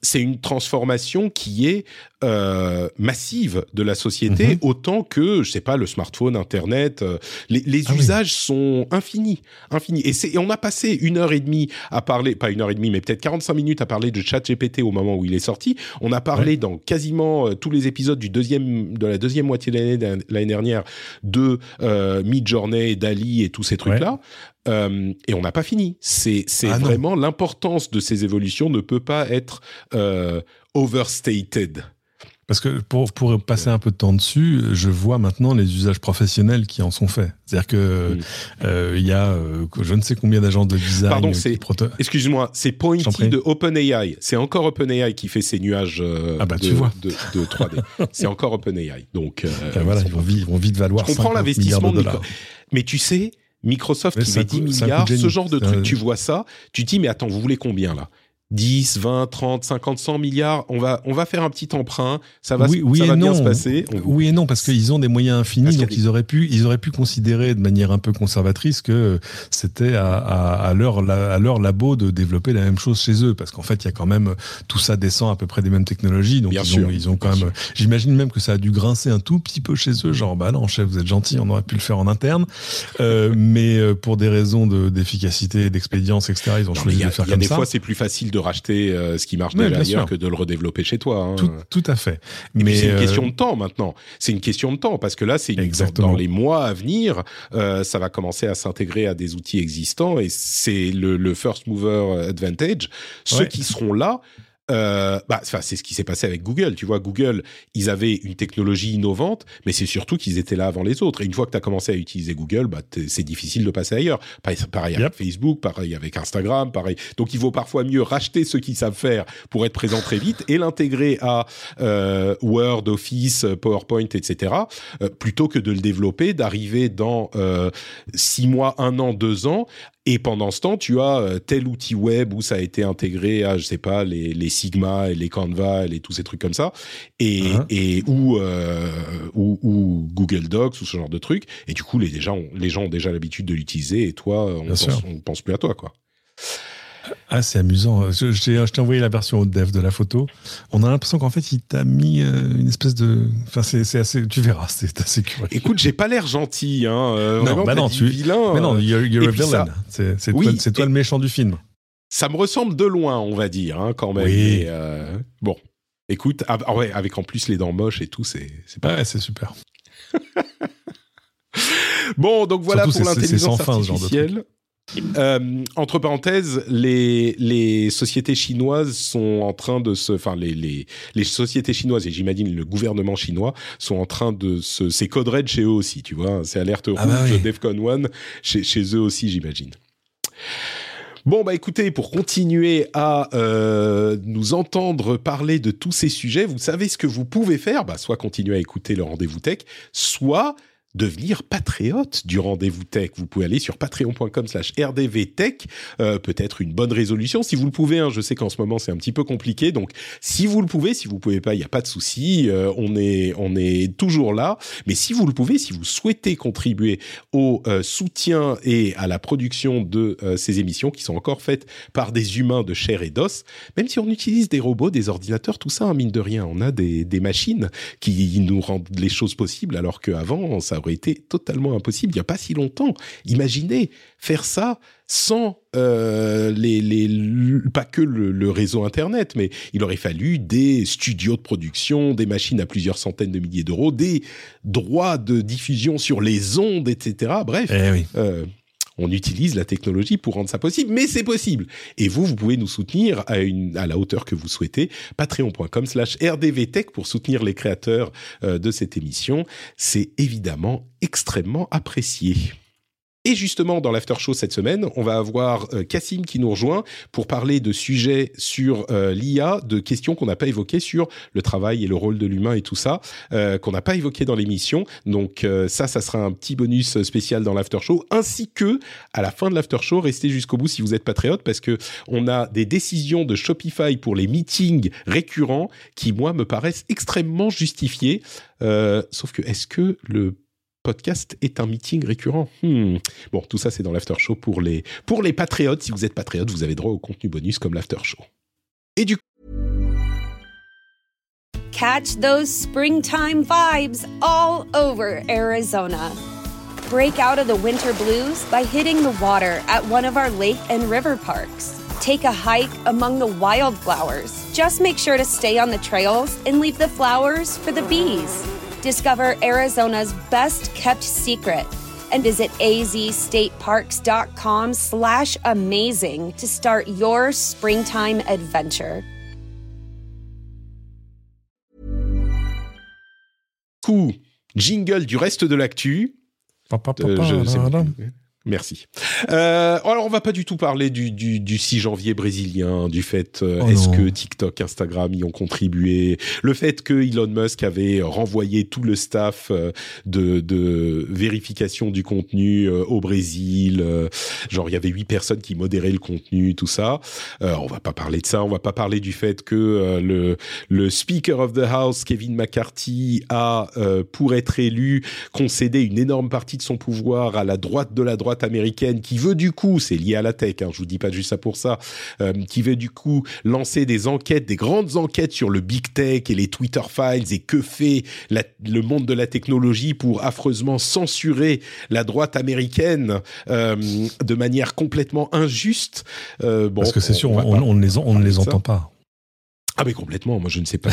c'est une transformation qui est euh, massive de la société, Mhm. autant que, je sais pas, le smartphone, Internet. euh, les les Ah oui. usages sont infinis, infinis. Et, et on a passé une heure et demie à parler, pas une heure et demie, mais peut-être 45 minutes à parler de ChatGPT au moment où il est sorti. On a parlé dans quasiment euh, tous les épisodes du deuxième, de la deuxième moitié de l'année de l'année dernière de euh, Midjourney, Dali et tous ces trucs-là. Euh, et on n'a pas fini. C'est Ah vraiment l'importance de ces évolutions ne peut pas être euh, overstated. Parce que pour, pour passer un peu de temps dessus, je vois maintenant les usages professionnels qui en sont faits. C'est-à-dire que Mm. euh, il y a euh, je ne sais combien d'agences de design. Pardon, c'est- Excuse-moi, c'est Pointy de OpenAI. C'est encore OpenAI qui fait ces nuages euh, Ah bah, de, tu vois. de, de 3D. c'est encore OpenAI. Donc Ben voilà, ils vont, vite, ils vont vite valoir. Je comprends 50 l'investissement. Mais tu sais, Microsoft Mais qui met un 10 coup- c'est un coup de milliards, ce genre de C'est truc, tu vois ça, tu te dis, mais attends, vous voulez combien là? 10, 20, 30, 50, 100 milliards, on va, on va faire un petit emprunt, ça va, Oui, ça et va bien non. se passer. On- Oui et non, parce qu'ils ont des moyens infinis, donc des- ils auraient pu, ils auraient pu considérer de manière un peu conservatrice que c'était à, à, à leur, à leur labo de développer la même chose chez eux, parce qu'en fait, il y a quand même tout ça descend à peu près des mêmes technologies, donc Bien ils sûr, ont, ils ont quand même. J'imagine même que ça a dû grincer un tout petit peu chez eux, genre bah non, chef, vous êtes gentil, on aurait pu le faire en interne, euh, mais euh, pour des raisons de- d'efficacité, d'expédience, etc., ils ont Non, choisi a, de faire il y a comme des ça. fois, c'est plus facile de racheter euh, ce qui marche Ouais, déjà bien ailleurs sûr. que de le redévelopper chez toi. hein. tout, tout à fait. Et mais c'est une euh, question de temps maintenant. C'est une question de temps parce que là, c'est une- dans, les mois à venir, euh, ça va commencer à s'intégrer à des outils existants et c'est le, le first mover advantage. Ceux Ouais. qui seront là. Euh, bah, c'est ce qui s'est passé avec Google. Tu vois, Google, ils avaient une technologie innovante, mais c'est surtout qu'ils étaient là avant les autres. Et une fois que tu as commencé à utiliser Google, bah, c'est difficile de passer ailleurs. Pareil, pareil avec. Facebook, pareil avec Instagram, pareil. Donc, il vaut parfois mieux racheter ceux qui savent faire pour être présent très vite et l'intégrer à euh, Word, Office, PowerPoint, etc. euh, plutôt que de le développer, d'arriver dans euh, six mois, un an, deux ans. Et pendant ce temps, tu as euh, tel outil web où ça a été intégré à, je sais pas, les, les Sigma et les Canva et les- tous ces trucs comme ça, et, Hein. et ou, euh, ou, ou Google Docs ou ce genre de trucs. Et du coup, les, déjà, les gens ont déjà l'habitude de l'utiliser et toi, on pense, on pense plus à toi, quoi. Ah, c'est amusant. Je, je t'ai je t'ai envoyé la version haute dev de la photo. On a l'impression qu'en fait, il t'a mis euh, une espèce de. Enfin, c'est assez. Tu verras, c'est assez curieux. Écoute, j'ai pas l'air gentil, hein. euh, Non, bah non, tu- vilain. Mais non, you're, you're a villain. ça- C'est Oui, toi, c'est toi et- le méchant du film. ça me ressemble de loin, on va dire, hein, quand même. Oui. Mais, euh, bon, écoute, ah, ah ouais, avec en plus les dents moches et tout, c'est pas. Ouais, c'est super. Bon, donc voilà Surtout, pour l'intelligence sans fin, ce genre de artificielle. Euh, entre parenthèses, les, les sociétés chinoises sont en train de se, enfin les, les, les sociétés chinoises et j'imagine le gouvernement chinois sont en train de se, c'est code red chez eux aussi, tu vois, c'est alerte rouge Ah bah oui. Defcon 1 chez, chez eux aussi, j'imagine. Bon bah écoutez, pour continuer à euh, nous entendre parler de tous ces sujets, vous savez ce que vous pouvez faire, bah soit continuer à écouter le rendez-vous tech, soit devenir patriote du rendez-vous tech. Vous pouvez aller sur patreon.com slash rdvtech, euh, peut-être une bonne résolution. Si vous le pouvez, hein, je sais qu'en ce moment c'est un petit peu compliqué, donc si vous le pouvez, si vous pouvez pas, il n'y a pas de souci, euh, on, est, on est toujours là. Mais si vous le pouvez, si vous souhaitez contribuer au euh, soutien et à la production de euh, ces émissions qui sont encore faites par des humains de chair et d'os, même si on utilise des robots, des ordinateurs, tout ça, hein, mine de rien, on a des, des machines qui nous rendent les choses possibles, alors qu'avant, ça aurait été totalement impossible il n'y a pas si longtemps. Imaginez faire ça sans euh, les, les, pas que le, le réseau Internet, mais il aurait fallu des studios de production, des machines à plusieurs centaines de milliers d'euros, des droits de diffusion sur les ondes, etc. Bref, Eh oui. euh, on utilise la technologie pour rendre ça possible, mais c'est possible. Et vous, vous pouvez nous soutenir à, une, la hauteur que vous souhaitez. Patreon.com slash rdvtech pour soutenir les créateurs euh, de cette émission. C'est évidemment extrêmement apprécié. Et justement, dans l'after show cette semaine, on va avoir euh, Cassim qui nous rejoint pour parler de sujets sur euh, l'IA, de questions qu'on n'a pas évoquées sur le travail et le rôle de l'humain et tout ça, euh, qu'on n'a pas évoqué dans l'émission. Donc ça, ça sera un petit bonus spécial dans l'after show, ainsi que à la fin de l'after show, restez jusqu'au bout si vous êtes patriote, parce que on a des décisions de Shopify pour les meetings récurrents qui, moi, me paraissent extrêmement justifiées. Sauf que, est-ce que le podcast est un meeting récurrent Hmm. Bon, tout ça, c'est dans l'after show pour les, pour les patriotes. Si vous êtes patriote, vous avez droit au contenu bonus comme l'after show. Et du Catch those springtime vibes all over Arizona. Break out of the winter blues by hitting the water at one of our lake and river parks. Take a hike among the wildflowers. Just make sure to stay on the trails and leave the flowers for the bees. Discover Arizona's best kept secret and visit azstateparks.com slash amazing to start your springtime adventure. Coup, jingle du reste de l'actu. Euh, je sais pas. Merci. Euh, alors, on va pas du tout parler du, du, du 6 janvier brésilien, du fait euh, Oh est-ce que TikTok, Instagram y ont contribué, le fait que Elon Musk avait renvoyé tout le staff euh, de, de vérification du contenu euh, au Brésil, euh, genre il y avait huit personnes qui modéraient le contenu, tout ça. Euh, on va pas parler de ça, on va pas parler du fait que euh, le le Speaker of the House, Kevin McCarthy, a euh, pour être élu concédé une énorme partie de son pouvoir à la droite de la droite américaine qui veut du coup, c'est lié à la tech, hein, je vous dis pas juste ça pour ça, euh, qui veut du coup lancer des enquêtes, des grandes enquêtes sur le big tech et les Twitter files et que fait la- le monde de la technologie pour affreusement censurer la droite américaine euh, de manière complètement injuste. Euh, bon, Parce que c'est sûr, on, on, ne les, en- on ne les ça. entend pas. Ah mais complètement, moi je ne sais pas.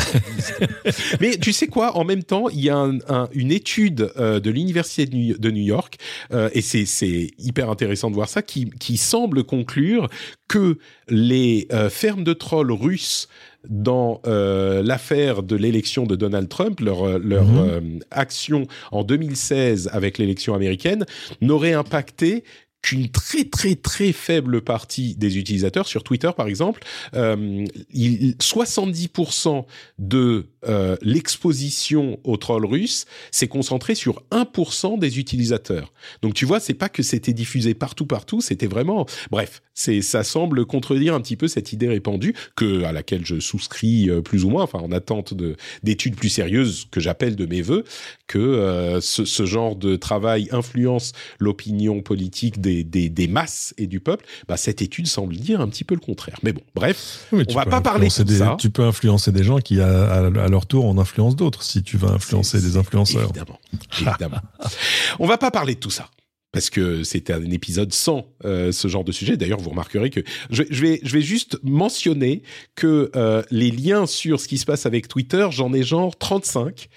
mais tu sais quoi, en même temps, il y a un- un- une étude euh, de l'université de New, York, euh, et c'est hyper intéressant de voir ça, qui, qui semble conclure que les euh, fermes de trolls russes dans l'affaire de l'élection de Donald Trump, leur, leur euh, action en 2016 avec l'élection américaine, n'aurait impacté qu'une très très très faible partie des utilisateurs sur Twitter par exemple euh, il- 70% de euh, l'exposition aux trolls russes s'est concentré sur 1% des utilisateurs. Donc tu vois, c'est pas que c'était diffusé partout partout, c'était vraiment bref, c'est ça semble contredire un petit peu cette idée répandue que à laquelle je souscris euh, plus ou moins enfin en attente de d'études plus sérieuses que j'appelle de mes voeux que euh, ce, ce genre de travail influence l'opinion politique des, des, des masses et du peuple, bah, cette étude semble dire un petit peu le contraire. Mais bon, bref, Oui, mais on va pas parler de ça. Tu peux influencer des gens qui, à, à- à leur tour, en influencent d'autres, si tu vas influencer C'est- des influenceurs. Évidemment, évidemment. On va pas parler de tout ça. Parce que c'était un épisode sans euh, ce genre de sujet. D'ailleurs, vous remarquerez que je, je vais, je vais juste mentionner que euh, les liens sur ce qui se passe avec Twitter, j'en ai genre 35.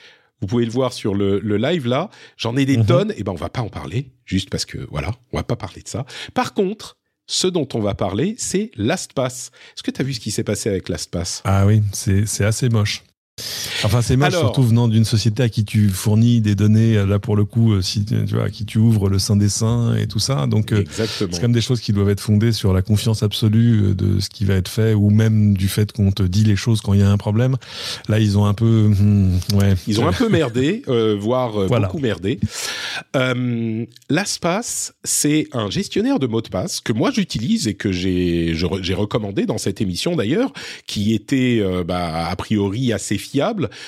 Vous pouvez le voir sur le, le live là. J'en ai des Mhm. tonnes. Et ben, on va pas en parler, juste parce que voilà, on va pas parler de ça. Par contre, ce dont on va parler, c'est LastPass. Est-ce que tu as vu ce qui s'est passé avec LastPass? Ah oui, c'est c'est assez moche. Enfin, c'est Alors- surtout venant d'une société à qui tu fournis des données, là pour le coup, euh, si tu vois, à qui tu ouvres le sein des seins et tout ça. Donc, euh, Exactement. c'est quand même des choses qui doivent être fondées sur la confiance absolue euh, de ce qui va être fait, ou même du fait qu'on te dit les choses quand il y a un problème. Là, ils ont un peu, hmm, ouais. Ils ont un peu merdé, euh, voire euh, Voilà. beaucoup merdé. Euh, LastPass, c'est un gestionnaire de mots de passe que moi j'utilise et que j'ai recommandé dans cette émission d'ailleurs, qui était euh, bah, a priori assez fiable,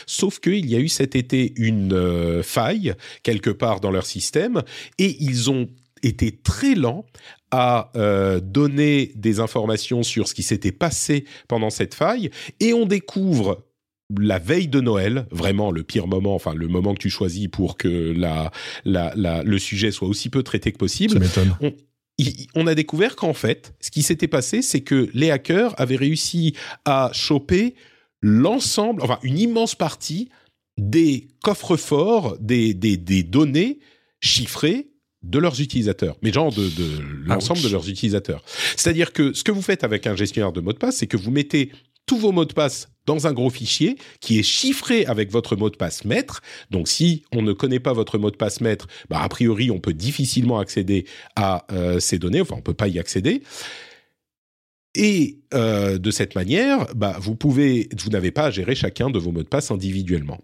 sauf qu'il y a eu cet été une euh, faille quelque part dans leur système et ils ont été très lents à euh, donner des informations sur ce qui s'était passé pendant cette faille et on découvre la veille de Noël, vraiment le pire moment, enfin le moment que tu choisis pour que la, la, la, le sujet soit aussi peu traité que possible, on a découvert qu'en fait, ce qui s'était passé, c'est que les hackers avaient réussi à choper l'ensemble, enfin une immense partie des coffres-forts, des, des, des données chiffrées de leurs utilisateurs, mais genre de, de l'ensemble de leurs utilisateurs. C'est-à-dire que ce que vous faites avec un gestionnaire de mots de passe, c'est que vous mettez tous vos mots de passe dans un gros fichier qui est chiffré avec votre mot de passe maître. Donc, si on ne connaît pas votre mot de passe maître, bah, a priori, on peut difficilement accéder à euh, ces données. Enfin, on peut pas y accéder. Et euh, de cette manière, bah, vous pouvez, vous n'avez pas à gérer chacun de vos mots de passe individuellement.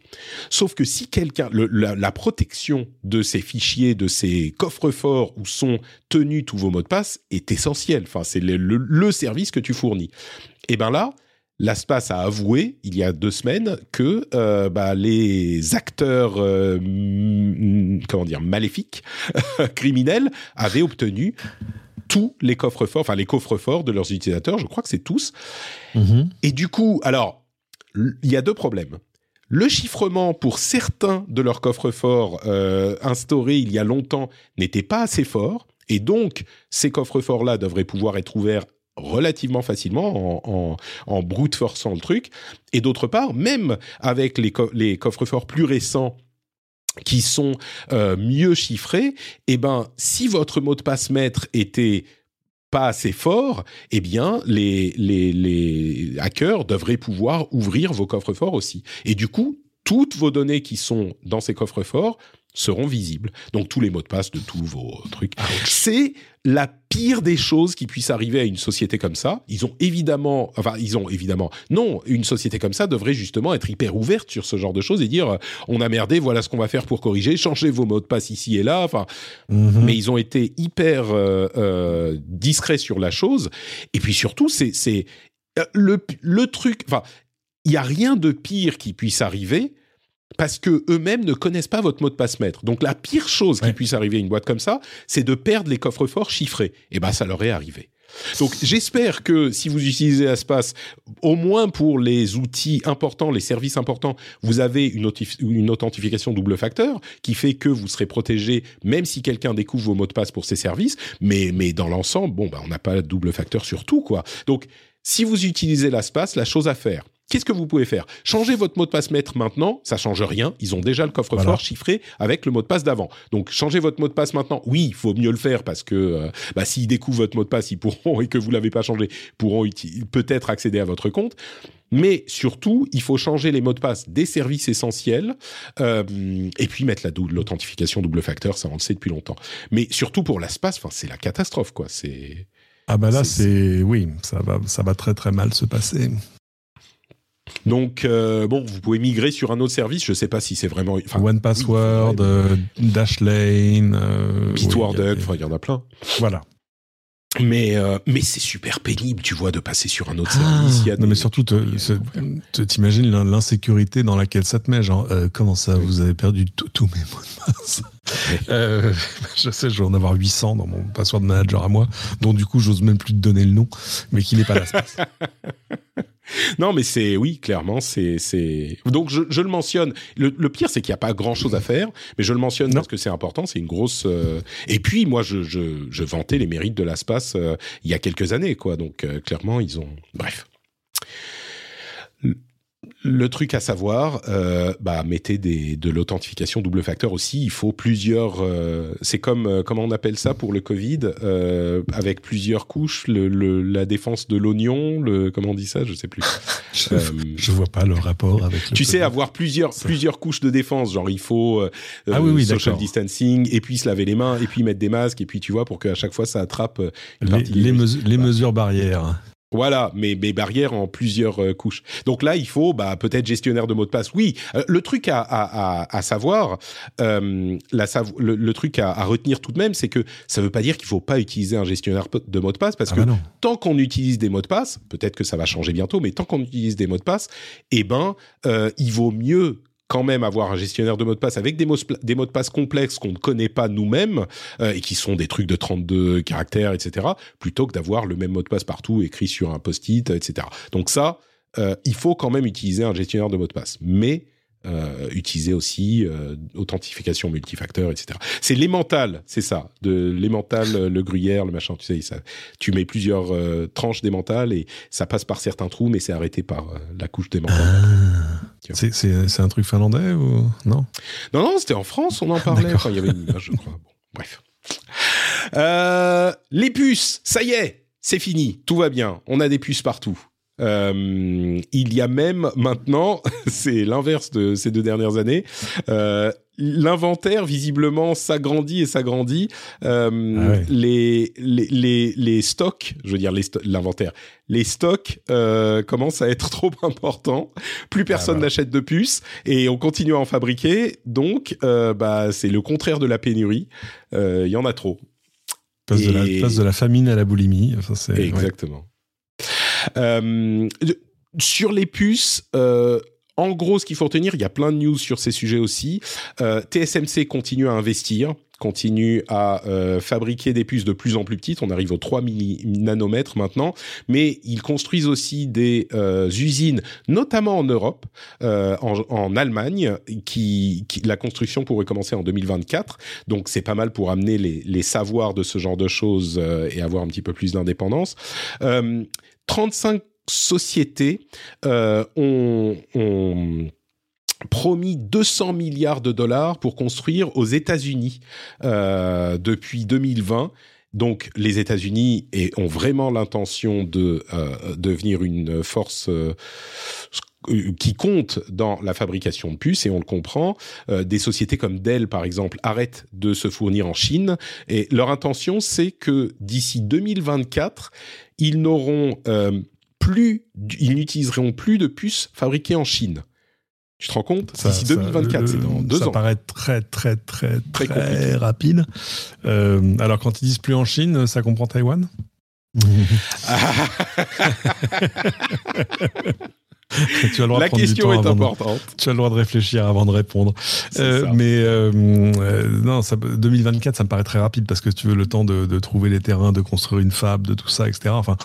Sauf que si quelqu'un, la, la protection de ces fichiers, de ces coffres-forts où sont tenus tous vos mots de passe est essentielle. Enfin, c'est le, le- service que tu fournis. Et ben là, LastPass a avoué il y a deux semaines que euh, bah, les acteurs, euh, mm, comment dire, maléfiques, criminels, avaient obtenu tous les coffres-forts, enfin les coffres-forts de leurs utilisateurs. Je crois que c'est tous. Mhm. Et du coup, alors, il y a deux problèmes. Le chiffrement pour certains de leurs coffres-forts euh, instaurés il y a longtemps n'était pas assez fort, et donc ces coffres-forts-là devraient pouvoir être ouverts relativement facilement en, en, en brute forçant le truc. Et d'autre part, même avec les, co les coffres-forts plus récents qui sont euh, mieux chiffrés, eh ben, si votre mot de passe maître était pas assez fort, eh bien, les, les, les hackers devraient pouvoir ouvrir vos coffres-forts aussi. Et du coup, toutes vos données qui sont dans ces coffres-forts seront visibles. Donc tous les mots de passe de tous vos trucs. C'est la pire des choses qui puisse arriver à une société comme ça. Ils ont évidemment, enfin ils ont évidemment, non, une société comme ça devrait justement être hyper ouverte sur ce genre de choses et dire euh, on a merdé, voilà ce qu'on va faire pour corriger, changez vos mots de passe ici et là. Enfin, Mhm. mais ils ont été hyper euh, euh, discrets sur la chose. Et puis surtout, c'est le le truc. Enfin, il y a rien de pire qui puisse arriver parce que eux-mêmes ne connaissent pas votre mot de passe maître. Donc la pire chose qui puisse arriver à une boîte comme ça, c'est de perdre les coffres-forts chiffrés. Et ben ça leur est arrivé. Donc j'espère que si vous utilisez Aspas, au moins pour les outils importants, les services importants, vous avez une, authentification double facteur qui fait que vous serez protégé même si quelqu'un découvre vos mots de passe pour ces services. Mais, mais dans l'ensemble, bon, bah, on n'a pas double facteur sur tout, quoi. Donc si vous utilisez l'Aspas, la chose à faire, Qu'est-ce que vous pouvez faire? Changer votre mot de passe maître maintenant, ça change rien. Ils ont déjà le coffre-fort Voilà. chiffré avec le mot de passe d'avant. Donc changez votre mot de passe maintenant. Oui, il faut mieux le faire parce que euh, bah, s'ils découvrent votre mot de passe, ils pourront et que vous l'avez pas changé, pourront peut-être accéder à votre compte. Mais surtout, il faut changer les mots de passe des services essentiels euh, et puis mettre la dou- l'authentification double facteur. Ça, on le sait depuis longtemps. Mais surtout pour l'espace, enfin, c'est la catastrophe, quoi. C'est Ah bah là, C'est- c'est oui, ça va, ça va très très mal se passer. Donc euh, bon, vous pouvez migrer sur un autre service. Je sais pas si c'est vraiment. One Password, oui, euh, Dashlane, euh, Bitwarden, il y a- enfin, il y en a plein. voilà. Mais, euh, mais c'est super pénible, tu vois, de passer sur un autre Ah, service. Il y a non, des- mais surtout, t'imagines l'in- l'insécurité dans laquelle ça te met. Genre, euh, comment ça, vous avez perdu tous mes mots de passe? Euh, Je sais, je vais en avoir 800 dans mon password manager à moi, dont du coup, j'ose même plus te donner le nom, mais qui n'est pas là. Non, mais c'est oui, clairement, c'est c'est. Donc je, je le mentionne. Le, le pire, c'est qu'il n'y a pas grand chose à faire, mais je le mentionne Non. parce que c'est important. C'est une grosse. euh, Et puis moi, je, je, je vantais les mérites de l'ASPAS euh, il y a quelques années, quoi. Donc euh, clairement, ils ont. Bref. Le- truc à savoir, euh, bah mettez des, de l'authentification double facteur aussi. Il faut plusieurs. euh, c'est comme euh, comment on appelle ça pour le Covid, euh, avec plusieurs couches. Le, le- la défense de l'oignon, le comment on dit ça, je sais plus. Je, Euh, je vois pas le rapport avec le tu sais, avoir plusieurs, Ça. plusieurs couches de défense, genre il faut euh, Ah oui, oui, social distancing, et puis se laver les mains, et puis mettre des masques, et puis tu vois, pour qu'à chaque fois ça attrape les, les, mesures barrières. Voilà, mais, mais barrières en plusieurs euh, couches. Donc là, il faut bah, peut-être gestionnaire de mots de passe. Oui, euh, le truc à, à, à, à savoir, euh, la le, le truc à, à retenir tout de même, c'est que ça veut pas dire qu'il faut pas utiliser un gestionnaire de mots de passe, parce Ah que bah tant qu'on utilise des mots de passe, peut-être que ça va changer bientôt, mais tant qu'on utilise des mots de passe, eh ben, euh, il vaut mieux quand même avoir un gestionnaire de mots de passe avec des mots, des mots de passe complexes qu'on ne connaît pas nous-mêmes euh, et qui sont des trucs de 32 caractères, etc., plutôt que d'avoir le même mot de passe partout écrit sur un post-it, etc. Donc ça, euh, il faut quand même utiliser un gestionnaire de mots de passe, mais euh, utiliser aussi euh, authentification multifacteur, etc. C'est l'emmental, c'est ça, de l'emmental, euh, le gruyère, le machin, tu sais, ça, tu mets plusieurs euh, tranches d'emmental et ça passe par certains trous, mais c'est arrêté par la couche d'emmental. Ah. C'est- un truc finlandais ou non? Non, non, c'était en France, on en parlait. Enfin, il y avait une image, je crois. Bon, bref. Euh, les puces, ça y est, c'est fini, tout va bien. On a des puces partout. Euh, il y a même maintenant, c'est l'inverse de ces deux dernières années, euh, l'inventaire visiblement s'agrandit et s'agrandit. Euh, Ah ouais. les, les, les, les stocks, je veux dire sto- l'inventaire, les stocks euh, commencent à être trop importants. Plus personne voilà. n'achète de puces et on continue à en fabriquer. Donc, euh, bah, c'est le contraire de la pénurie. Il y en a trop. Place, de la, place de la famine à la boulimie. Enfin, ouais. Euh, sur les puces, euh, en gros, ce qu'il faut retenir, il y a plein de news sur ces sujets aussi. Euh, TSMC continue à investir, continue à euh, fabriquer des puces de plus en plus petites. On arrive aux 3 nanomètres maintenant, mais ils construisent aussi des euh, usines, notamment en Europe, euh, en, en, Allemagne, qui, qui, la construction pourrait commencer en 2024. Donc c'est pas mal pour amener les, les, savoirs de ce genre de choses et avoir un petit peu plus d'indépendance. 35 sociétés ont, ont promis 200 milliards de dollars pour construire aux États-Unis euh, depuis 2020. Donc les États-Unis ont vraiment l'intention de euh, devenir une force euh, qui compte dans la fabrication de puces et on le comprend. Euh, des sociétés comme Dell par exemple arrêtent de se fournir en Chine et leur intention c'est que d'ici 2024 ils n'auront euh, plus, ils n'utiliseront plus de puces fabriquées en Chine. Tu te rends compte? D'ici 2024, c'est dans deux ça ans. Ça paraît très, très, très, très, très rapide. Euh, alors, quand ils disent plus en Chine, ça comprend Taïwan? tu as le droit La de question est importante. De, tu as le droit de réfléchir avant de répondre. Euh, mais euh, euh, non, ça, 2024, ça me paraît très rapide parce que tu veux le temps de, de, trouver les terrains, de construire une fab, de tout ça, etc. Enfin,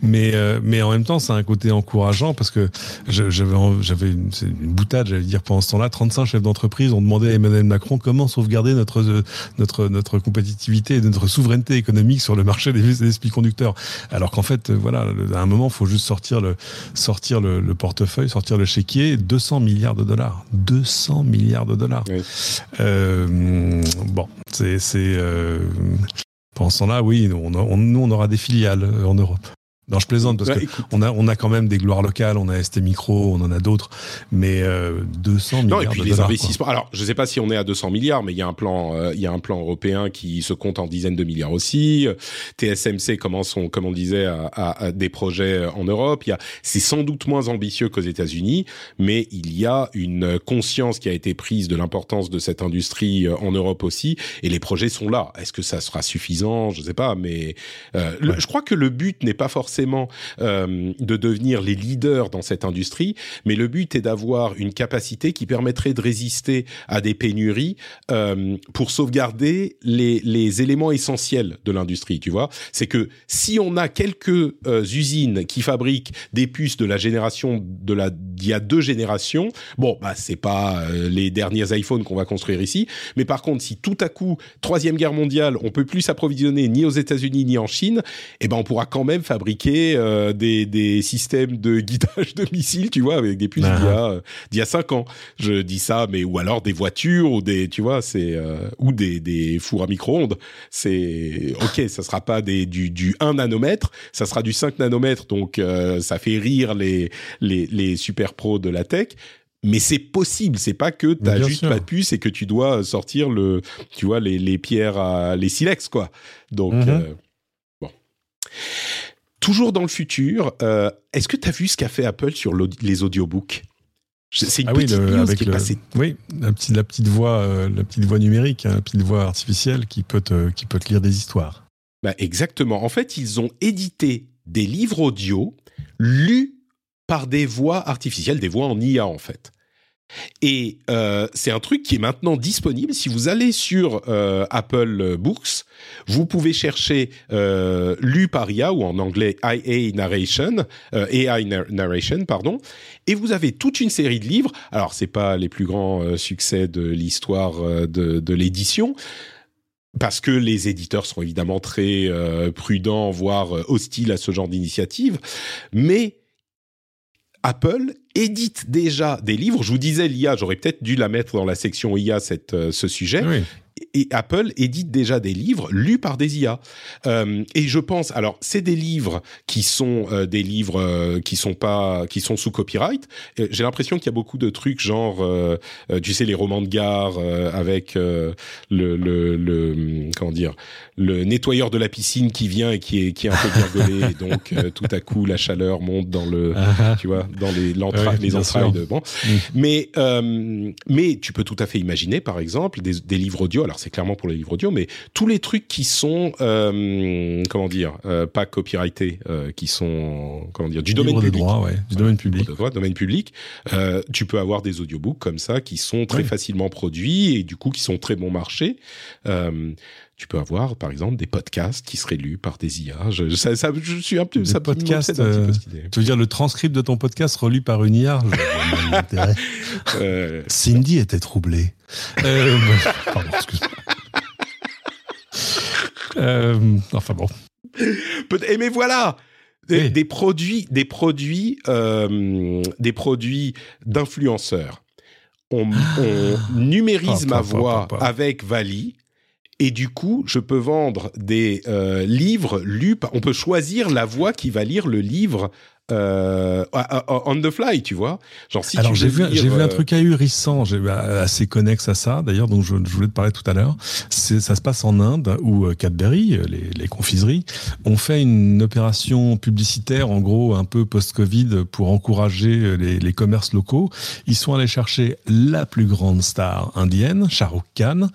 mais mais en même temps, c'est un côté encourageant parce que j'avais j'avais une, une boutade, j'allais dire pendant ce temps-là, 35 chefs d'entreprise ont demandé à Emmanuel Macron comment sauvegarder notre notre notre compétitivité et notre souveraineté économique sur le marché des, des conducteurs. Alors qu'en fait, voilà, à un moment, il faut juste sortir le sortir le, le portefeuille, sortir le chéquier, 200 milliards de dollars. 200 milliards de dollars. Oui. Euh, bon, c'est... euh, pendant ce temps-là, oui, on, on, nous, on aura des filiales en Europe. Non, je plaisante parce Bah, que écoute. on a on a quand même des gloires locales, on a ST Micro, on en a d'autres, mais euh, 200 Non, milliards et puis de les dollars. investissements. Alors, je ne sais pas si on est à 200 milliards, mais il y a un plan, euh, il y a un plan européen qui se compte en dizaines de milliards aussi. TSMC commence, on, comme on disait, à, à- à des projets en Europe. Il y a, c'est sans doute moins ambitieux qu'aux États-Unis, mais il y a une conscience qui a été prise de l'importance de cette industrie euh, en Europe aussi, et les projets sont là. Est-ce que ça sera suffisant? Je ne sais pas, mais euh, le- je crois que le but n'est pas forcément euh, de devenir les leaders dans cette industrie, mais le but est d'avoir une capacité qui permettrait de résister à des pénuries euh, pour sauvegarder les, les éléments essentiels de l'industrie. Tu vois, c'est que si on a quelques euh, usines qui fabriquent des puces de la génération de la d'il y a deux générations, bon bah c'est pas les derniers iPhones qu'on va construire ici, mais par contre si tout à coup troisième guerre mondiale, on peut plus s'approvisionner ni aux États-Unis ni en Chine, eh ben on pourra quand même fabriquer euh, des, des systèmes de guidage de missiles, tu vois, avec des puces Ah. d'il y a euh, d'il y a cinq ans. Je dis ça, mais ou alors des voitures ou des, tu vois, c'est euh, ou des, des fours à micro-ondes. C'est ok, ça sera pas des du du 1 nanomètre, ça sera du 5 nanomètres, donc euh, ça fait rire les les les super pros de la tech. Mais c'est possible, c'est pas que t'as juste sûr. pas de puce et que tu dois sortir le, tu vois, les, les pierres à, les silex, quoi. Donc, Mhm. euh, bon. Toujours dans le futur, euh, est-ce que tu as vu ce qu'a fait Apple sur les audiobooks? C'est une Ah oui, petite le- news avec qui est le, passée. oui, la petite, la petite voix, euh, la petite voix numérique, hein, la petite voix artificielle qui peut te, qui peut te lire des histoires. Bah, exactement. En fait, ils ont édité des livres audio lus par des voix artificielles, des voix en IA en fait. Et euh, c'est un truc qui est maintenant disponible. Si vous allez sur euh, Apple Books, vous pouvez chercher euh, lu par ou en anglais IA narration, euh, AI nar- narration, pardon, et vous avez toute une série de livres. Alors c'est pas les plus grands euh, succès de l'histoire euh, de, de l'édition, parce que les éditeurs sont évidemment très euh, prudents, voire hostiles à ce genre d'initiative, mais Apple édite déjà des livres. Je vous disais l'IA, j'aurais peut-être dû la mettre dans la section IA cette, euh, ce sujet. Et Apple édite déjà des livres lus par des IA. Euh, et je pense, alors c'est des livres qui sont euh, des livres euh, qui sont pas, qui sont sous copyright. Euh, J'ai l'impression qu'il y a beaucoup de trucs genre, euh, euh, tu sais, les romans de gare euh, avec euh, le, le, le, hum, comment dire, le nettoyeur de la piscine qui vient et qui est qui est un peu virgolé. et donc euh, tout à coup la chaleur monte dans le, Ah, tu vois, dans les, Ouais, les entrailles de bon. Mm. Mais euh, mais tu peux tout à fait imaginer, par exemple, des, des livres audio. Alors c'est clairement pour les livres audio, mais tous les trucs qui sont, euh, comment dire, euh, pas copyrightés, euh, qui sont, comment dire, du domaine public. droit, ouais, du domaine public. De droit, domaine public. Tu peux avoir des audiobooks comme ça qui sont très Oui. facilement produits et du coup qui sont très bon marché. Tu peux avoir, par exemple, des podcasts qui seraient lus par des IA. Je, ça, ça- je suis un peu, Des ça m'obsède un petit peu. Tu veux dire le transcript de ton podcast relu par une IA Je Cindy était troublée. Euh, pardon, excuse-moi. Euh, enfin bon. Peut- eh, mais voilà des, Oui. des produits, des produits, euh, des produits d'influenceurs. On, on numérise ma voix avec Vali. Et du coup, je peux vendre des euh, livres lus. On peut choisir la voix qui va lire le livre euh, on the fly, tu vois. Genre si Alors j'ai vu, lire, j'ai vu un euh, truc ahurissant, bah, assez connexe à ça. D'ailleurs, dont je, je voulais te parler tout à l'heure. Ça se passe en Inde où euh, Cadbury, euh, les, les confiseries, ont fait une opération publicitaire, en gros un peu post-Covid, pour encourager euh, les, les commerces locaux. Ils sont allés chercher la plus grande star indienne, Shah Rukh Khan,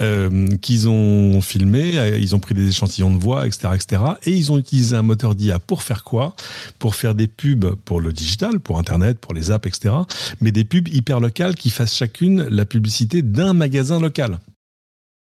euh, qu'ils ont filmé. euh, Ils ont pris des échantillons de voix, etc., etc. Et ils ont utilisé un moteur d'IA pour faire quoi? Pour faire des pubs pour le digital, pour Internet, pour les apps, etc. Mais des pubs hyper locales qui fassent chacune la publicité d'un magasin local.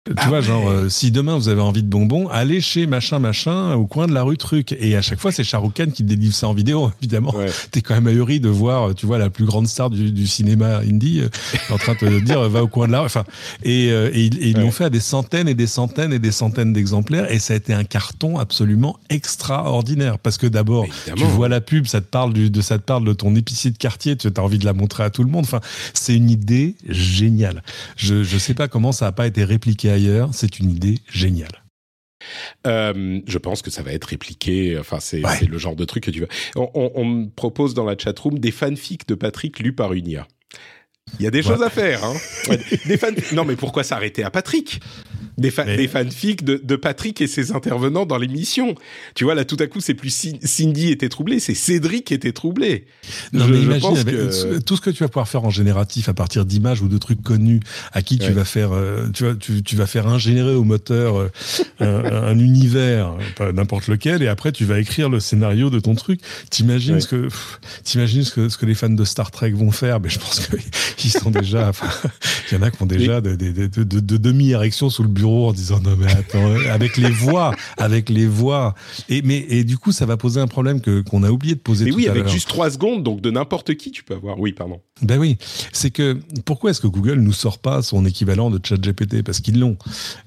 Tu Ah vois, ouais. genre, euh, si demain vous avez envie de bonbons, allez chez machin machin au coin de la rue truc. Et à chaque fois, c'est Khan qui délivre ça en vidéo, évidemment. Ouais. T'es quand même ahuri de voir, tu vois, la plus grande star du, du cinéma indie euh, en train de te dire, va au coin de la rue. Enfin, et, euh, et ils, et ils Ouais. l'ont fait à des centaines et des centaines et des centaines d'exemplaires. Et ça a été un carton absolument extraordinaire. Parce que d'abord, tu vois la pub, ça te parle du, de, ça te parle de ton épicier de quartier, tu as envie de la montrer à tout le monde. Enfin, c'est une idée géniale. Je, je sais pas comment ça n'a pas été répliqué ailleurs. C'est une idée géniale. Euh, je pense que ça va être répliqué. Enfin, c'est Ouais. le genre de truc que tu veux. On, on- on me propose dans la chatroom des fanfics de Patrick lus par une IA. Il y a des choses à faire. Hein. Des fan... Non, mais pourquoi s'arrêter à Patrick? Des, fa- Mais- des fanfics de, de Patrick et ses intervenants dans l'émission. Tu vois, là, tout à coup, c'est plus Cin- Cindy était troublée, c'est Cédric qui était troublé. Non, Je- mais je imagine pense avec que- tout ce que tu vas pouvoir faire en génératif à partir d'images ou de trucs connus à qui tu vas faire, euh, tu, vas, tu, tu vas faire ingénierer au moteur euh, un, un univers, pas n'importe lequel, et après tu vas écrire le scénario de ton truc. T'imagines Ouais. ce que, pff, t'imagines ce que, ce que les fans de Star Trek vont faire? Mais je pense qu'ils sont déjà, il y en a qui ont déjà de, de, de, de- de demi-érection sous le bureau en disant non mais attends, avec les voix, avec les voix. Et mais et du coup ça va poser un problème que qu'on a oublié de poser Mais tout oui, à avec juste trois secondes, donc de n'importe qui, tu peux avoir. Oui, pardon. Ben oui, c'est que pourquoi est-ce que Google nous sort pas son équivalent de ChatGPT? Parce qu'ils l'ont.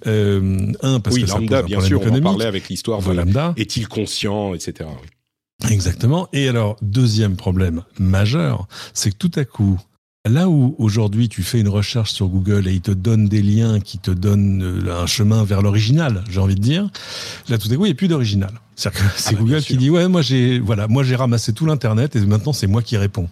Euh, un parce oui, que ça lambda, pose un bien sûr, on en économique. parlait avec l'histoire de lambda. est-il conscient, etc. Exactement. Et alors, deuxième problème majeur, c'est que tout à coup, là où aujourd'hui tu fais une recherche sur Google et il te donne des liens qui te donnent euh, un chemin vers l'original, j'ai envie de dire, là tout à coup il n'y a plus d'original. C'est bah, bien Google qui dit ouais moi j'ai voilà moi j'ai ramassé tout l'internet et maintenant c'est moi qui réponds.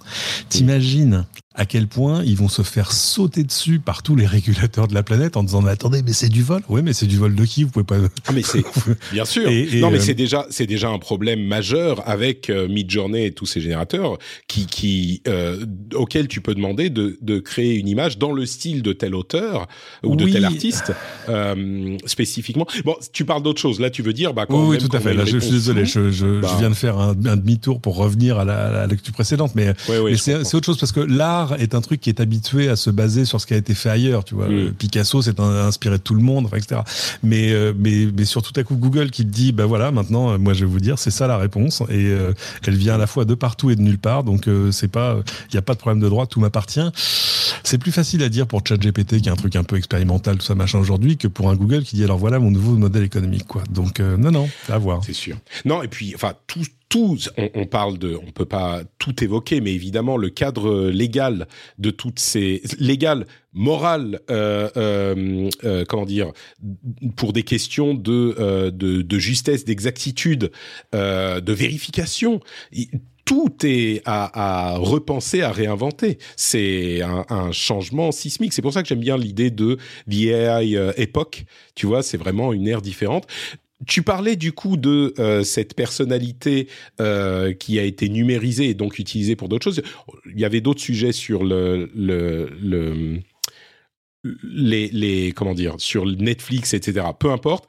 T'imagines à quel point ils vont se faire sauter dessus par tous les régulateurs de la planète en disant mais attendez mais c'est du vol. Oui mais c'est du vol de qui? Vous pouvez pas. Ah, mais c'est bien sûr. Et- et, non, mais euh, c'est déjà c'est déjà un problème majeur avec euh, Midjourney et tous ces générateurs qui qui euh, auxquels tu peux demander de de créer une image dans le style de tel auteur ou de Oui. tel artiste euh, spécifiquement. Bon, tu parles d'autre chose. Là, tu veux dire bah quand Oui, oui, tout à fait. Là, je, je suis désolé, floue. je, je, Bah. je viens de faire un, un demi-tour pour revenir à la, à la lecture précédente, mais, ouais, mais je c'est autre chose parce que l'art est un truc qui est habitué à se baser sur ce qui a été fait ailleurs. Tu vois. Euh, Picasso, c'est un- inspiré de tout le monde, enfin, etc. Mais, euh, mais, mais sur tout à coup, Google qui te dit, bah voilà, maintenant, euh, moi, je vais vous dire, c'est ça la réponse, et euh, elle vient à la fois de partout et de nulle part, donc euh, c'est pas, il n'y a pas de problème de droit, tout m'appartient. C'est plus facile à dire pour ChatGPT, qui est un truc un peu expérimental, tout ça machin aujourd'hui, que pour un Google qui dit, alors voilà mon nouveau modèle économique, quoi. Donc euh, non, non, à voir. C'est sûr. Non, et puis, enfin, tout, tout, on, on parle de, on peut pas tout évoquer, mais évidemment, le cadre légal de toutes ces, légal, moral, euh, euh, euh, comment dire, pour des questions de, euh, de, de justesse, d'exactitude, euh, de vérification. tout est à, à repenser, à réinventer. C'est un, un changement sismique. C'est pour ça que j'aime bien l'idée de The AI euh, Epoch. Tu vois, c'est vraiment une ère différente. Tu parlais du coup de euh, cette personnalité euh, qui a été numérisée et donc utilisée pour d'autres choses. Il y avait d'autres sujets sur le, le, le les, les comment dire sur Netflix, etc. Peu importe.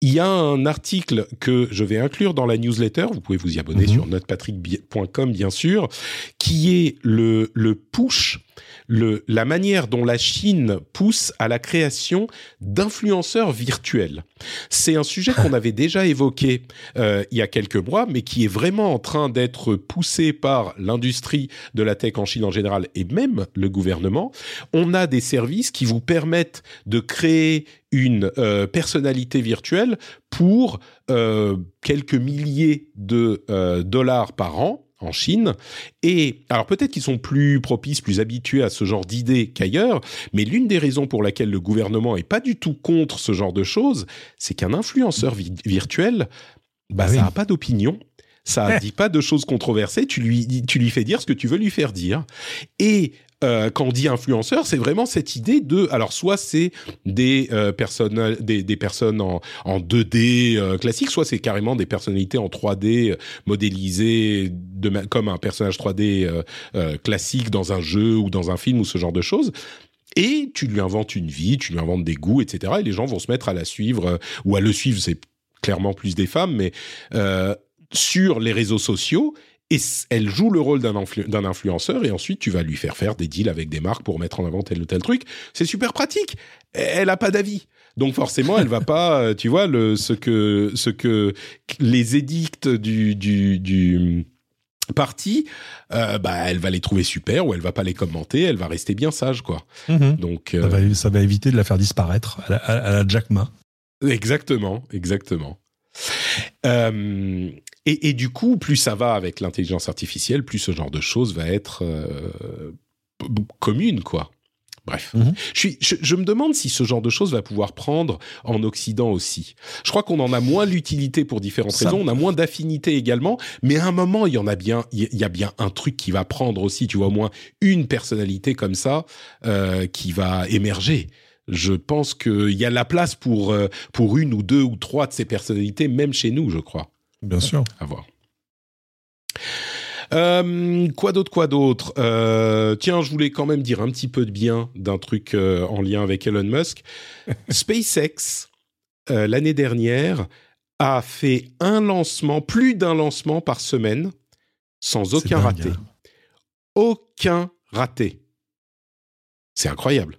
Il y a un article que je vais inclure dans la newsletter. Vous pouvez vous y abonner Mhm. sur notrepatrick.com, bien sûr, qui est le, le push, le, la manière dont la Chine pousse à la création d'influenceurs virtuels. C'est un sujet qu'on avait déjà évoqué euh, il y a quelques mois, mais qui est vraiment en train d'être poussé par l'industrie de la tech en Chine en général et même le gouvernement. On a des services qui vous permettent de créer une euh, personnalité virtuelle pour euh, quelques milliers de euh, dollars par an en Chine. Et alors peut-être qu'ils sont plus propices, plus habitués à ce genre d'idées qu'ailleurs, mais l'une des raisons pour laquelle le gouvernement est pas du tout contre ce genre de choses, c'est qu'un influenceur vi- virtuel, bah, Ah oui. ça a pas d'opinion. Ça dit pas de choses controversées. Tu lui, tu lui fais dire ce que tu veux lui faire dire. Et euh, quand on dit influenceur, c'est vraiment cette idée de. Alors, soit c'est des euh, personnes, des, personnes en, en 2D euh, classique, soit c'est carrément des personnalités en 3D euh, modélisées comme un personnage 3D euh, euh, classique dans un jeu ou dans un film ou ce genre de choses. Et tu lui inventes une vie, tu lui inventes des goûts, etc. Et les gens vont se mettre à la suivre ou à le suivre. C'est clairement plus des femmes, mais sur les réseaux sociaux. Et elle joue le rôle d'un influ- d'un influenceur et ensuite tu vas lui faire faire des deals avec des marques pour mettre en avant tel ou tel truc. C'est super pratique. Elle a pas d'avis. Donc forcément, elle va pas, euh, tu vois, le, ce que ce que les édicts du du, du parti, euh, bah elle va les trouver super ou elle va pas les commenter, elle va rester bien sage quoi. Mhm. Donc Ça, euh, va, ça va éviter de la faire disparaître à la, à- à la Jack Ma. Exactement, exactement. Euh, et, et du coup, plus ça va avec l'intelligence artificielle, plus ce genre de choses va être euh, commune, quoi. Bref, Mhm. je, suis, je, je me demande si ce genre de choses va pouvoir prendre en Occident aussi. Je crois qu'on en a moins l'utilité pour différentes Ça- raisons, on a moins d'affinité également, mais à un moment, il y en a bien, il y- il y a bien un truc qui va prendre aussi, tu vois, au moins une personnalité comme ça euh, qui va émerger. Je pense qu'il y a la place pour, euh, pour une ou deux ou trois de ces personnalités, même chez nous, je crois. Bien sûr. À voir. Euh, quoi d'autre, quoi d'autre? Euh, Tiens, je voulais quand même dire un petit peu de bien d'un truc euh, en lien avec Elon Musk. SpaceX, l'année dernière, a fait un lancement, plus d'un lancement par semaine, sans aucun dingue, raté. hein. Aucun raté. C'est incroyable.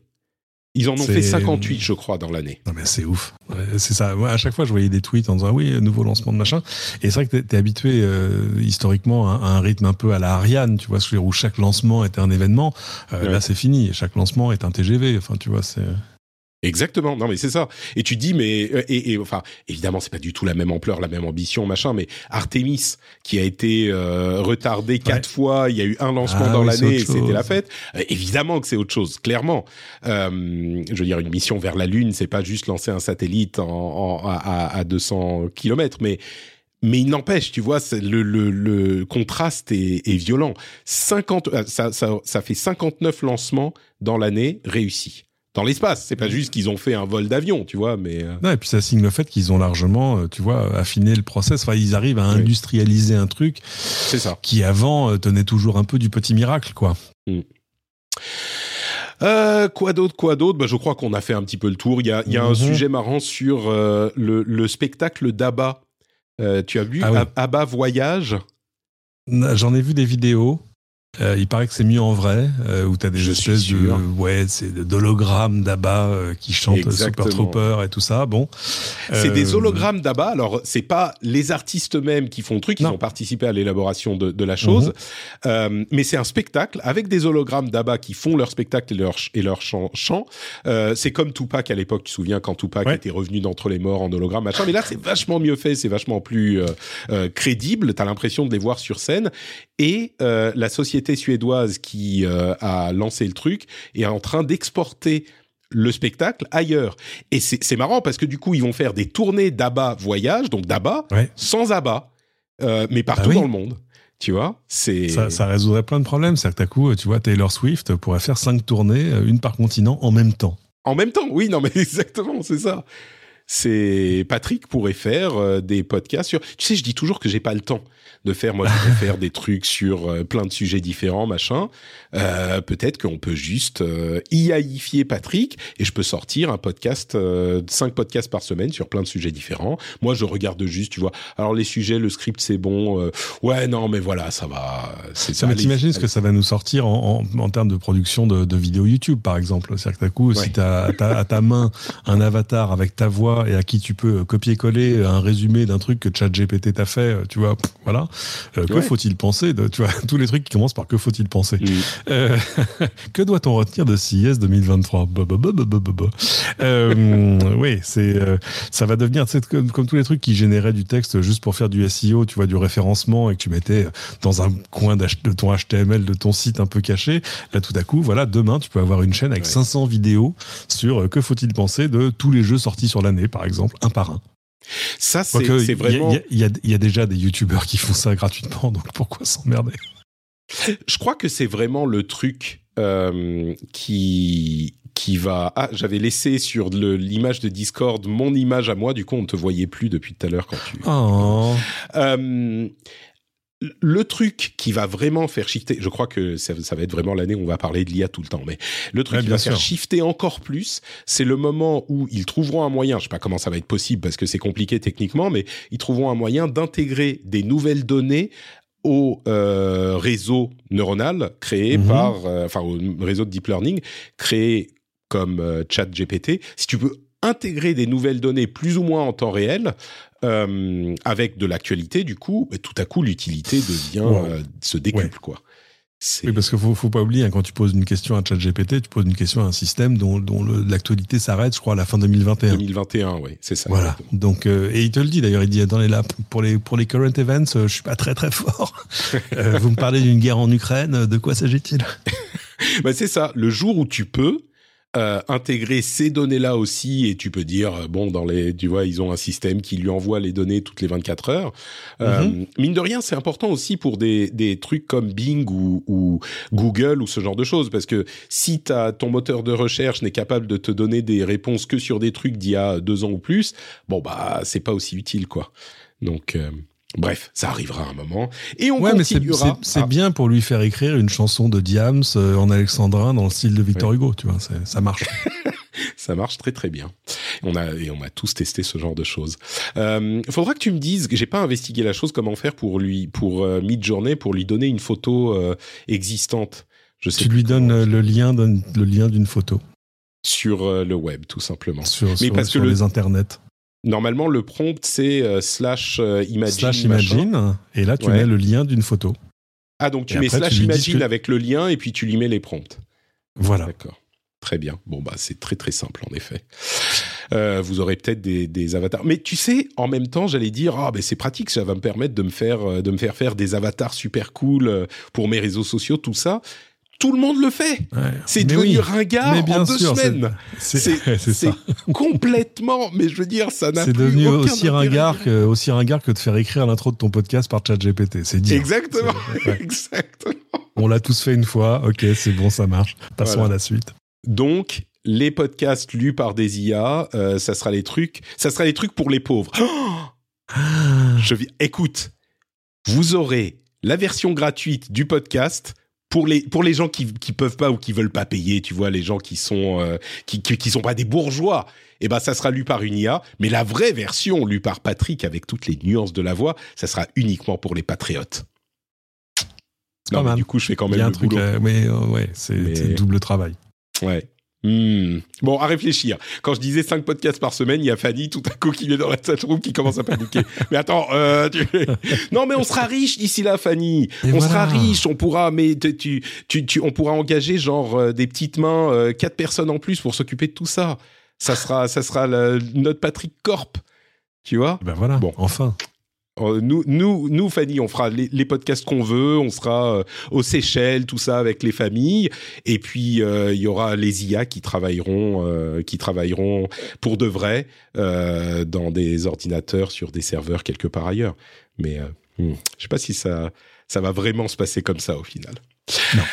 Ils en ont fait 58, je crois, dans l'année. Non mais c'est ouf. Ouais, c'est ça. Moi, à chaque fois, je voyais des tweets en disant oui, nouveau lancement de machin. Et c'est vrai que t'es, t'es habitué euh, historiquement à, un rythme un peu à la Ariane, tu vois, où chaque lancement était un événement. Euh, Ouais. Là, c'est fini. Chaque lancement est un TGV. Enfin, tu vois, c'est. Exactement. Non, mais c'est ça. Et tu dis, mais euh, et, et, enfin, évidemment, c'est pas du tout la même ampleur, la même ambition, machin. Mais Artemis, qui a été euh, retardé quatre fois, il y a eu un lancement Ah dans oui, l'année, et c'était la fête. Euh, évidemment que c'est autre chose, clairement. Euh, je veux dire, une mission vers la Lune, c'est pas juste lancer un satellite en, en- à, à- à 200 kilomètres, mais mais il n'empêche, tu vois, le, le, le contraste est, est violent. 50, euh, ça, ça, ça fait 59 lancements dans l'année réussis. Dans l'espace, c'est pas juste qu'ils ont fait un vol d'avion, tu vois, mais euh, Non, et puis ça signe le fait qu'ils ont largement, euh, tu vois, affiné le process. Enfin, ils arrivent à Oui. industrialiser un truc c'est ça. qui avant euh, tenait toujours un peu du petit miracle, quoi. Euh, quoi d'autre, quoi d'autre? Bah, Je crois qu'on a fait un petit peu le tour. Il y a, il y a un Mhm. sujet marrant sur euh, le, le spectacle d'Abba. Euh, tu as vu Ah oui. Abba Voyage? J'en ai vu des vidéos. Euh, il paraît que c'est mieux en vrai, euh, où t'as des Je espèces de, ouais, c'est d'hologrammes d'Abba euh, qui chantent Exactement. Super Trooper et tout ça. Bon, C'est des hologrammes d'Abba. Alors, c'est pas les artistes eux-mêmes qui font le truc, ils Non. ont participé à l'élaboration de, de la chose. Euh, mais c'est un spectacle avec des hologrammes d'Abba qui font leur spectacle et leur, et leur chant. chant. C'est comme Tupac à l'époque, tu te souviens, quand Tupac Ouais. était revenu d'entre les morts en hologramme, machin. Mais là, c'est vachement mieux fait, c'est vachement plus crédible. T'as l'impression de les voir sur scène. Et la société suédoise qui euh, a lancé le truc est en train d'exporter le spectacle ailleurs. Et c'est marrant parce que du coup, ils vont faire des tournées d'ABBA voyage, donc d'ABBA, Ouais. sans ABBA, euh, mais partout Ah oui. dans le monde. Tu vois C'est ça, ça résoudrait plein de problèmes. C'est-à-dire que d'un coup, tu vois, Taylor Swift pourrait faire cinq tournées, euh, une par continent en même temps. en même temps. Oui, non, mais exactement, c'est ça. C'est Patrick pourrait faire euh, des podcasts sur. Tu sais, je dis toujours que j'ai pas le temps de faire. Moi, je vais faire des trucs sur euh, plein de sujets différents, machin. Euh, Peut-être qu'on peut juste euh, IAifier Patrick et je peux sortir un podcast, euh, cinq podcasts par semaine sur plein de sujets différents. Moi, je regarde juste, tu vois. Alors les sujets, le script, c'est bon. euh, ouais, non, mais voilà, ça va. C'est Ça, mais allez, t'imagines ce que ça va nous sortir en, en, en termes de production de, de vidéos YouTube, par exemple. C'est-à-dire que d'un coup, Ouais. si t'as as, à ta main un avatar avec ta voix et à qui tu peux copier-coller un résumé d'un truc que ChatGPT t'a fait, euh, tu vois, voilà. Euh, que Ouais. faut-il penser de, tu vois, tous les trucs qui commencent par que faut-il penser. Mm. Euh, que doit-on retenir de 2023 bah, bah. Euh, Oui, c'est euh, ça va devenir comme, comme tous les trucs qui généraient du texte juste pour faire du SEO, tu vois, du référencement et que tu mettais dans un coin de ton HTML de ton site un peu caché. Là, tout à coup, voilà, demain, tu peux avoir une chaîne avec Ouais. 500 vidéos sur euh, que faut-il penser de tous les jeux sortis sur l'année, par exemple, un par un. Ça, c'est Quoique, c'est il y a- vraiment. il y, a- y y déjà des youtubeurs qui font ça gratuitement, donc pourquoi s'emmerder? Je crois que c'est vraiment le truc euh, qui qui va. Ah, j'avais laissé sur l'image de Discord mon image à moi. Du coup, on ne te voyait plus depuis tout à l'heure quand tu. Oh. Euh, le truc qui va vraiment faire shifter, je crois que ça, ça va être vraiment l'année où on va parler de l'IA tout le temps, mais le truc Ouais, qui va faire shifter encore plus, c'est le moment où ils trouveront un moyen, je sais pas comment ça va être possible parce que c'est compliqué techniquement, mais ils trouveront un moyen d'intégrer des nouvelles données au euh, réseau neuronal créé Mhm. par, euh, enfin au réseau de deep learning créé comme euh, ChatGPT. Si tu peux intégrer des nouvelles données plus ou moins en temps réel euh, avec de l'actualité, du coup, tout à coup l'utilité devient Wow. euh, se décuple quoi. Oui, parce qu'il faut, faut pas oublier, hein, quand tu poses une question à ChatGPT, tu poses une question à un système dont, l'actualité s'arrête, je crois, à la fin 2021. 2021, oui, c'est ça. Voilà. exactement. Donc, euh, et il te le dit d'ailleurs, il dit attendez là pour les pour les current events, je suis pas très très fort. Vous me parlez d'une guerre en Ukraine, de quoi s'agit-il? Bah, c'est ça. Le jour où tu peux euh, intégrer ces données-là aussi, et tu peux dire euh, bon, dans les, tu vois, ils ont un système qui lui envoie les données toutes les 24 heures. Euh, mine de rien, c'est important aussi pour des des trucs comme Bing ou, ou Google ou ce genre de choses, parce que si t'as ton moteur de recherche n'est capable de te donner des réponses que sur des trucs d'il y a deux ans ou plus, bon bah c'est pas aussi utile quoi. Donc euh, Bref, ça arrivera à un moment. Et on Ouais, mais c'est continuera. c'est- à- bien pour lui faire écrire une chanson de Diams euh, en alexandrin dans le style de Victor Hugo, tu vois, ça marche. Ça marche très très bien. On a et on a tous testé ce genre de choses. Euh, faudra que tu me dises, j'ai pas investigué la chose, comment faire pour lui, pour euh, Midjourney, pour lui donner une photo euh, existante. Je sais tu lui donnes le lien le lien d'une photo sur le web, tout simplement. sur, sur, parce que sur le- les internets. Normalement, le prompt c'est euh, slash euh, imagine. slash machin. imagine, et là tu Ouais. mets le lien d'une photo. Ah donc tu Et mets après, slash tu imagine que- avec le lien et puis tu lui mets les prompts. Voilà. D'accord. Très bien. Bon, bah, c'est très très simple en effet. Euh, vous aurez peut-être des, des avatars. Mais tu sais, en même temps, j'allais dire, ah, ben c'est pratique, ça va me permettre de me faire, de me faire faire des avatars super cool pour mes réseaux sociaux, tout ça. Tout le monde le fait. Ouais. C'est devenu oui, ringard mais bien en deux sûr, c'est- semaines. C'est C'est c'est c'est complètement, mais je veux dire, ça n'a C'est plus devenu aucun aussi ringard, que, aussi ringard que de faire écrire l'intro de ton podcast par ChatGPT. C'est dire. Exactement, C'est- ouais. exactement. On l'a tous fait une fois. Ok, c'est bon, ça marche. Passons Voilà. à la suite. Donc, les podcasts lus par des IA, euh, ça sera les trucs, ça sera les trucs pour les pauvres. Oh Je vis- écoute, vous aurez la version gratuite du podcast pour les pour les gens qui qui peuvent pas ou qui veulent pas payer, tu vois, les gens qui sont euh, qui, qui qui sont pas des bourgeois. Et ben ça sera lu par une IA, mais la vraie version lue par Patrick avec toutes les nuances de la voix, ça sera uniquement pour les patriotes. Non, mais du coup, je fais quand Il même y a un le truc, boulot. euh, mais euh, ouais, c'est Mais- double travail. Ouais. Hmm. Bon, à réfléchir. Quand je disais 5 podcasts par semaine, il y a Fanny tout à coup qui est dans la chatroom qui commence à paniquer. mais attends, euh, tu- non mais on sera riche d'ici là, Fanny. Et on voilà. sera riche, on pourra, mais tu, tu, on pourra engager genre euh, des petites mains, euh, quatre personnes en plus pour s'occuper de tout ça. Ça sera, ça sera notre Patrick Corp. Tu vois? Ben voilà, Bon. enfin. Euh, nous, nous, nous, Fanny, on fera les, les podcasts qu'on veut, on sera euh, aux Seychelles, tout ça avec les familles, et puis euh, il y aura les IA qui travailleront, euh, qui travailleront pour de vrai dans des ordinateurs sur des serveurs quelque part ailleurs. Mais hmm, je sais pas si ça, ça va vraiment se passer comme ça au final. Non.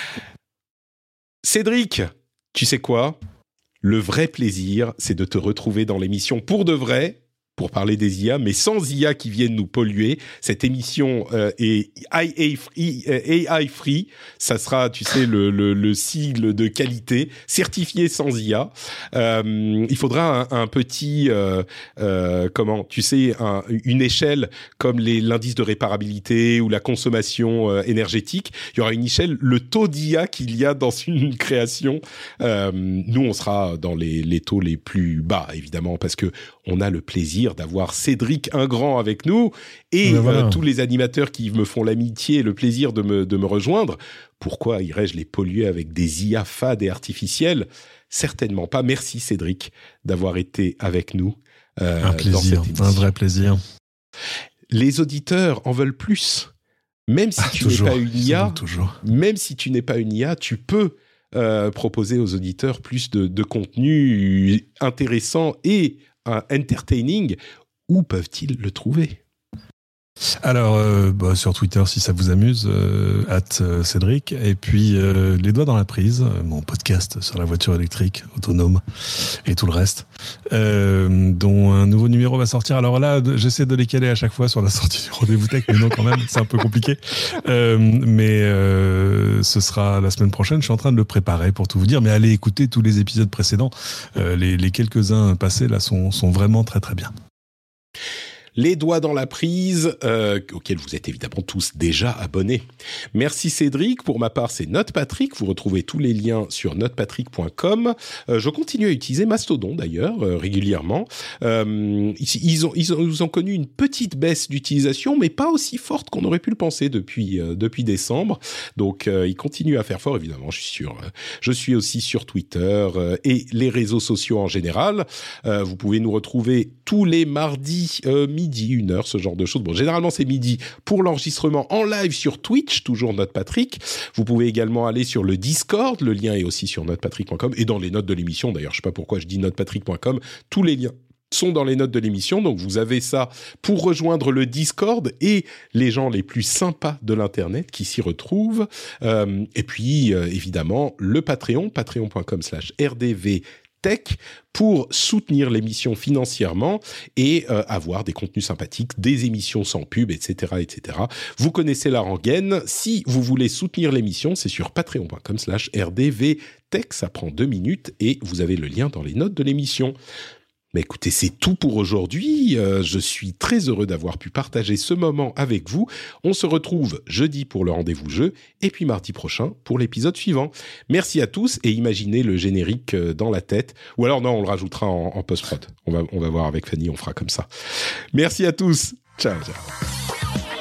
Cédric, tu sais quoi? Le vrai plaisir, c'est de te retrouver dans l'émission pour de vrai, pour parler des IA, mais sans IA qui viennent nous polluer. Cette émission euh, est AI free, AI free, ça sera, tu sais, le, le, le sigle de qualité, certifié sans IA. Euh, il faudra un, petit, euh, euh, comment, tu sais, un, une échelle comme l'indice de réparabilité ou la consommation euh, énergétique. Il y aura une échelle, le taux d'IA qu'il y a dans une création. Euh, nous, on sera dans les, les taux les plus bas, évidemment, parce que on a le plaisir d'avoir Cédric Ingrand avec nous et Ben voilà. euh, tous les animateurs qui me font l'amitié et le plaisir de me, de me rejoindre. Pourquoi irais-je les polluer avec des IA fades et artificielles? Certainement pas. Merci Cédric d'avoir été avec nous. euh, Un plaisir, un vrai plaisir. Les auditeurs en veulent plus. Même si Ah, tu n'es pas une IA, même si tu n'es pas une IA, tu peux euh, proposer aux auditeurs plus de, de contenu intéressant et entertaining. Où peuvent-ils le trouver? Alors, euh, bah, sur Twitter, si ça vous amuse, euh, at euh, Cédric. Et puis, euh, Les Doigts dans la Prise, euh, mon podcast sur la voiture électrique autonome et tout le reste, dont un nouveau numéro va sortir. Alors là, j'essaie de les caler à chaque fois sur la sortie du rendez-vous tech, mais non, quand même, c'est un peu compliqué. Mais ce sera la semaine prochaine. Je suis en train de le préparer pour tout vous dire. Mais allez écouter tous les épisodes précédents. Les, les quelques-uns passés là sont, sont vraiment très très bien. Les doigts dans la prise, euh, vous êtes évidemment tous déjà abonnés. Merci Cédric. Pour ma part, c'est NotePatrick. Vous retrouvez tous les liens sur notepatrick.com. Euh, je continue à utiliser Mastodon d'ailleurs euh, régulièrement. Euh, ils, ils ont, ils, ont, ils ont connu une petite baisse d'utilisation, mais pas aussi forte qu'on aurait pu le penser depuis euh, depuis décembre. Donc euh, ils continuent à faire fort évidemment. Je suis je suis aussi sur Twitter et les réseaux sociaux en général. Vous pouvez nous retrouver tous les mardis euh, midi, une heure, ce genre de choses. Bon, généralement c'est midi pour l'enregistrement en live sur Twitch, toujours Note Patrick. Vous pouvez également aller sur le Discord, le lien est aussi sur notepatrick.com et dans les notes de l'émission. D'ailleurs, je sais pas pourquoi je dis notepatrick.com. Tous les liens sont dans les notes de l'émission, donc vous avez ça pour rejoindre le Discord et les gens les plus sympas de l'internet qui s'y retrouvent. Euh, et puis euh, évidemment le Patreon, patreon.com/slash rdv tech pour soutenir l'émission financièrement et euh, avoir des contenus sympathiques, des émissions sans pub, etc., etc. Vous connaissez la rengaine. Si vous voulez soutenir l'émission, c'est sur patreon.com slash rdvtech. Ça prend deux minutes et vous avez le lien dans les notes de l'émission. Mais écoutez, c'est tout pour aujourd'hui. Euh, je suis très heureux d'avoir pu partager ce moment avec vous. On se retrouve jeudi pour le rendez-vous jeu et puis mardi prochain pour l'épisode suivant. Merci à tous et imaginez le générique euh, dans la tête. Ou alors non, on le rajoutera en, en post-prod. On va, on va voir avec Fanny, on fera comme ça. Merci à tous. Ciao, ciao.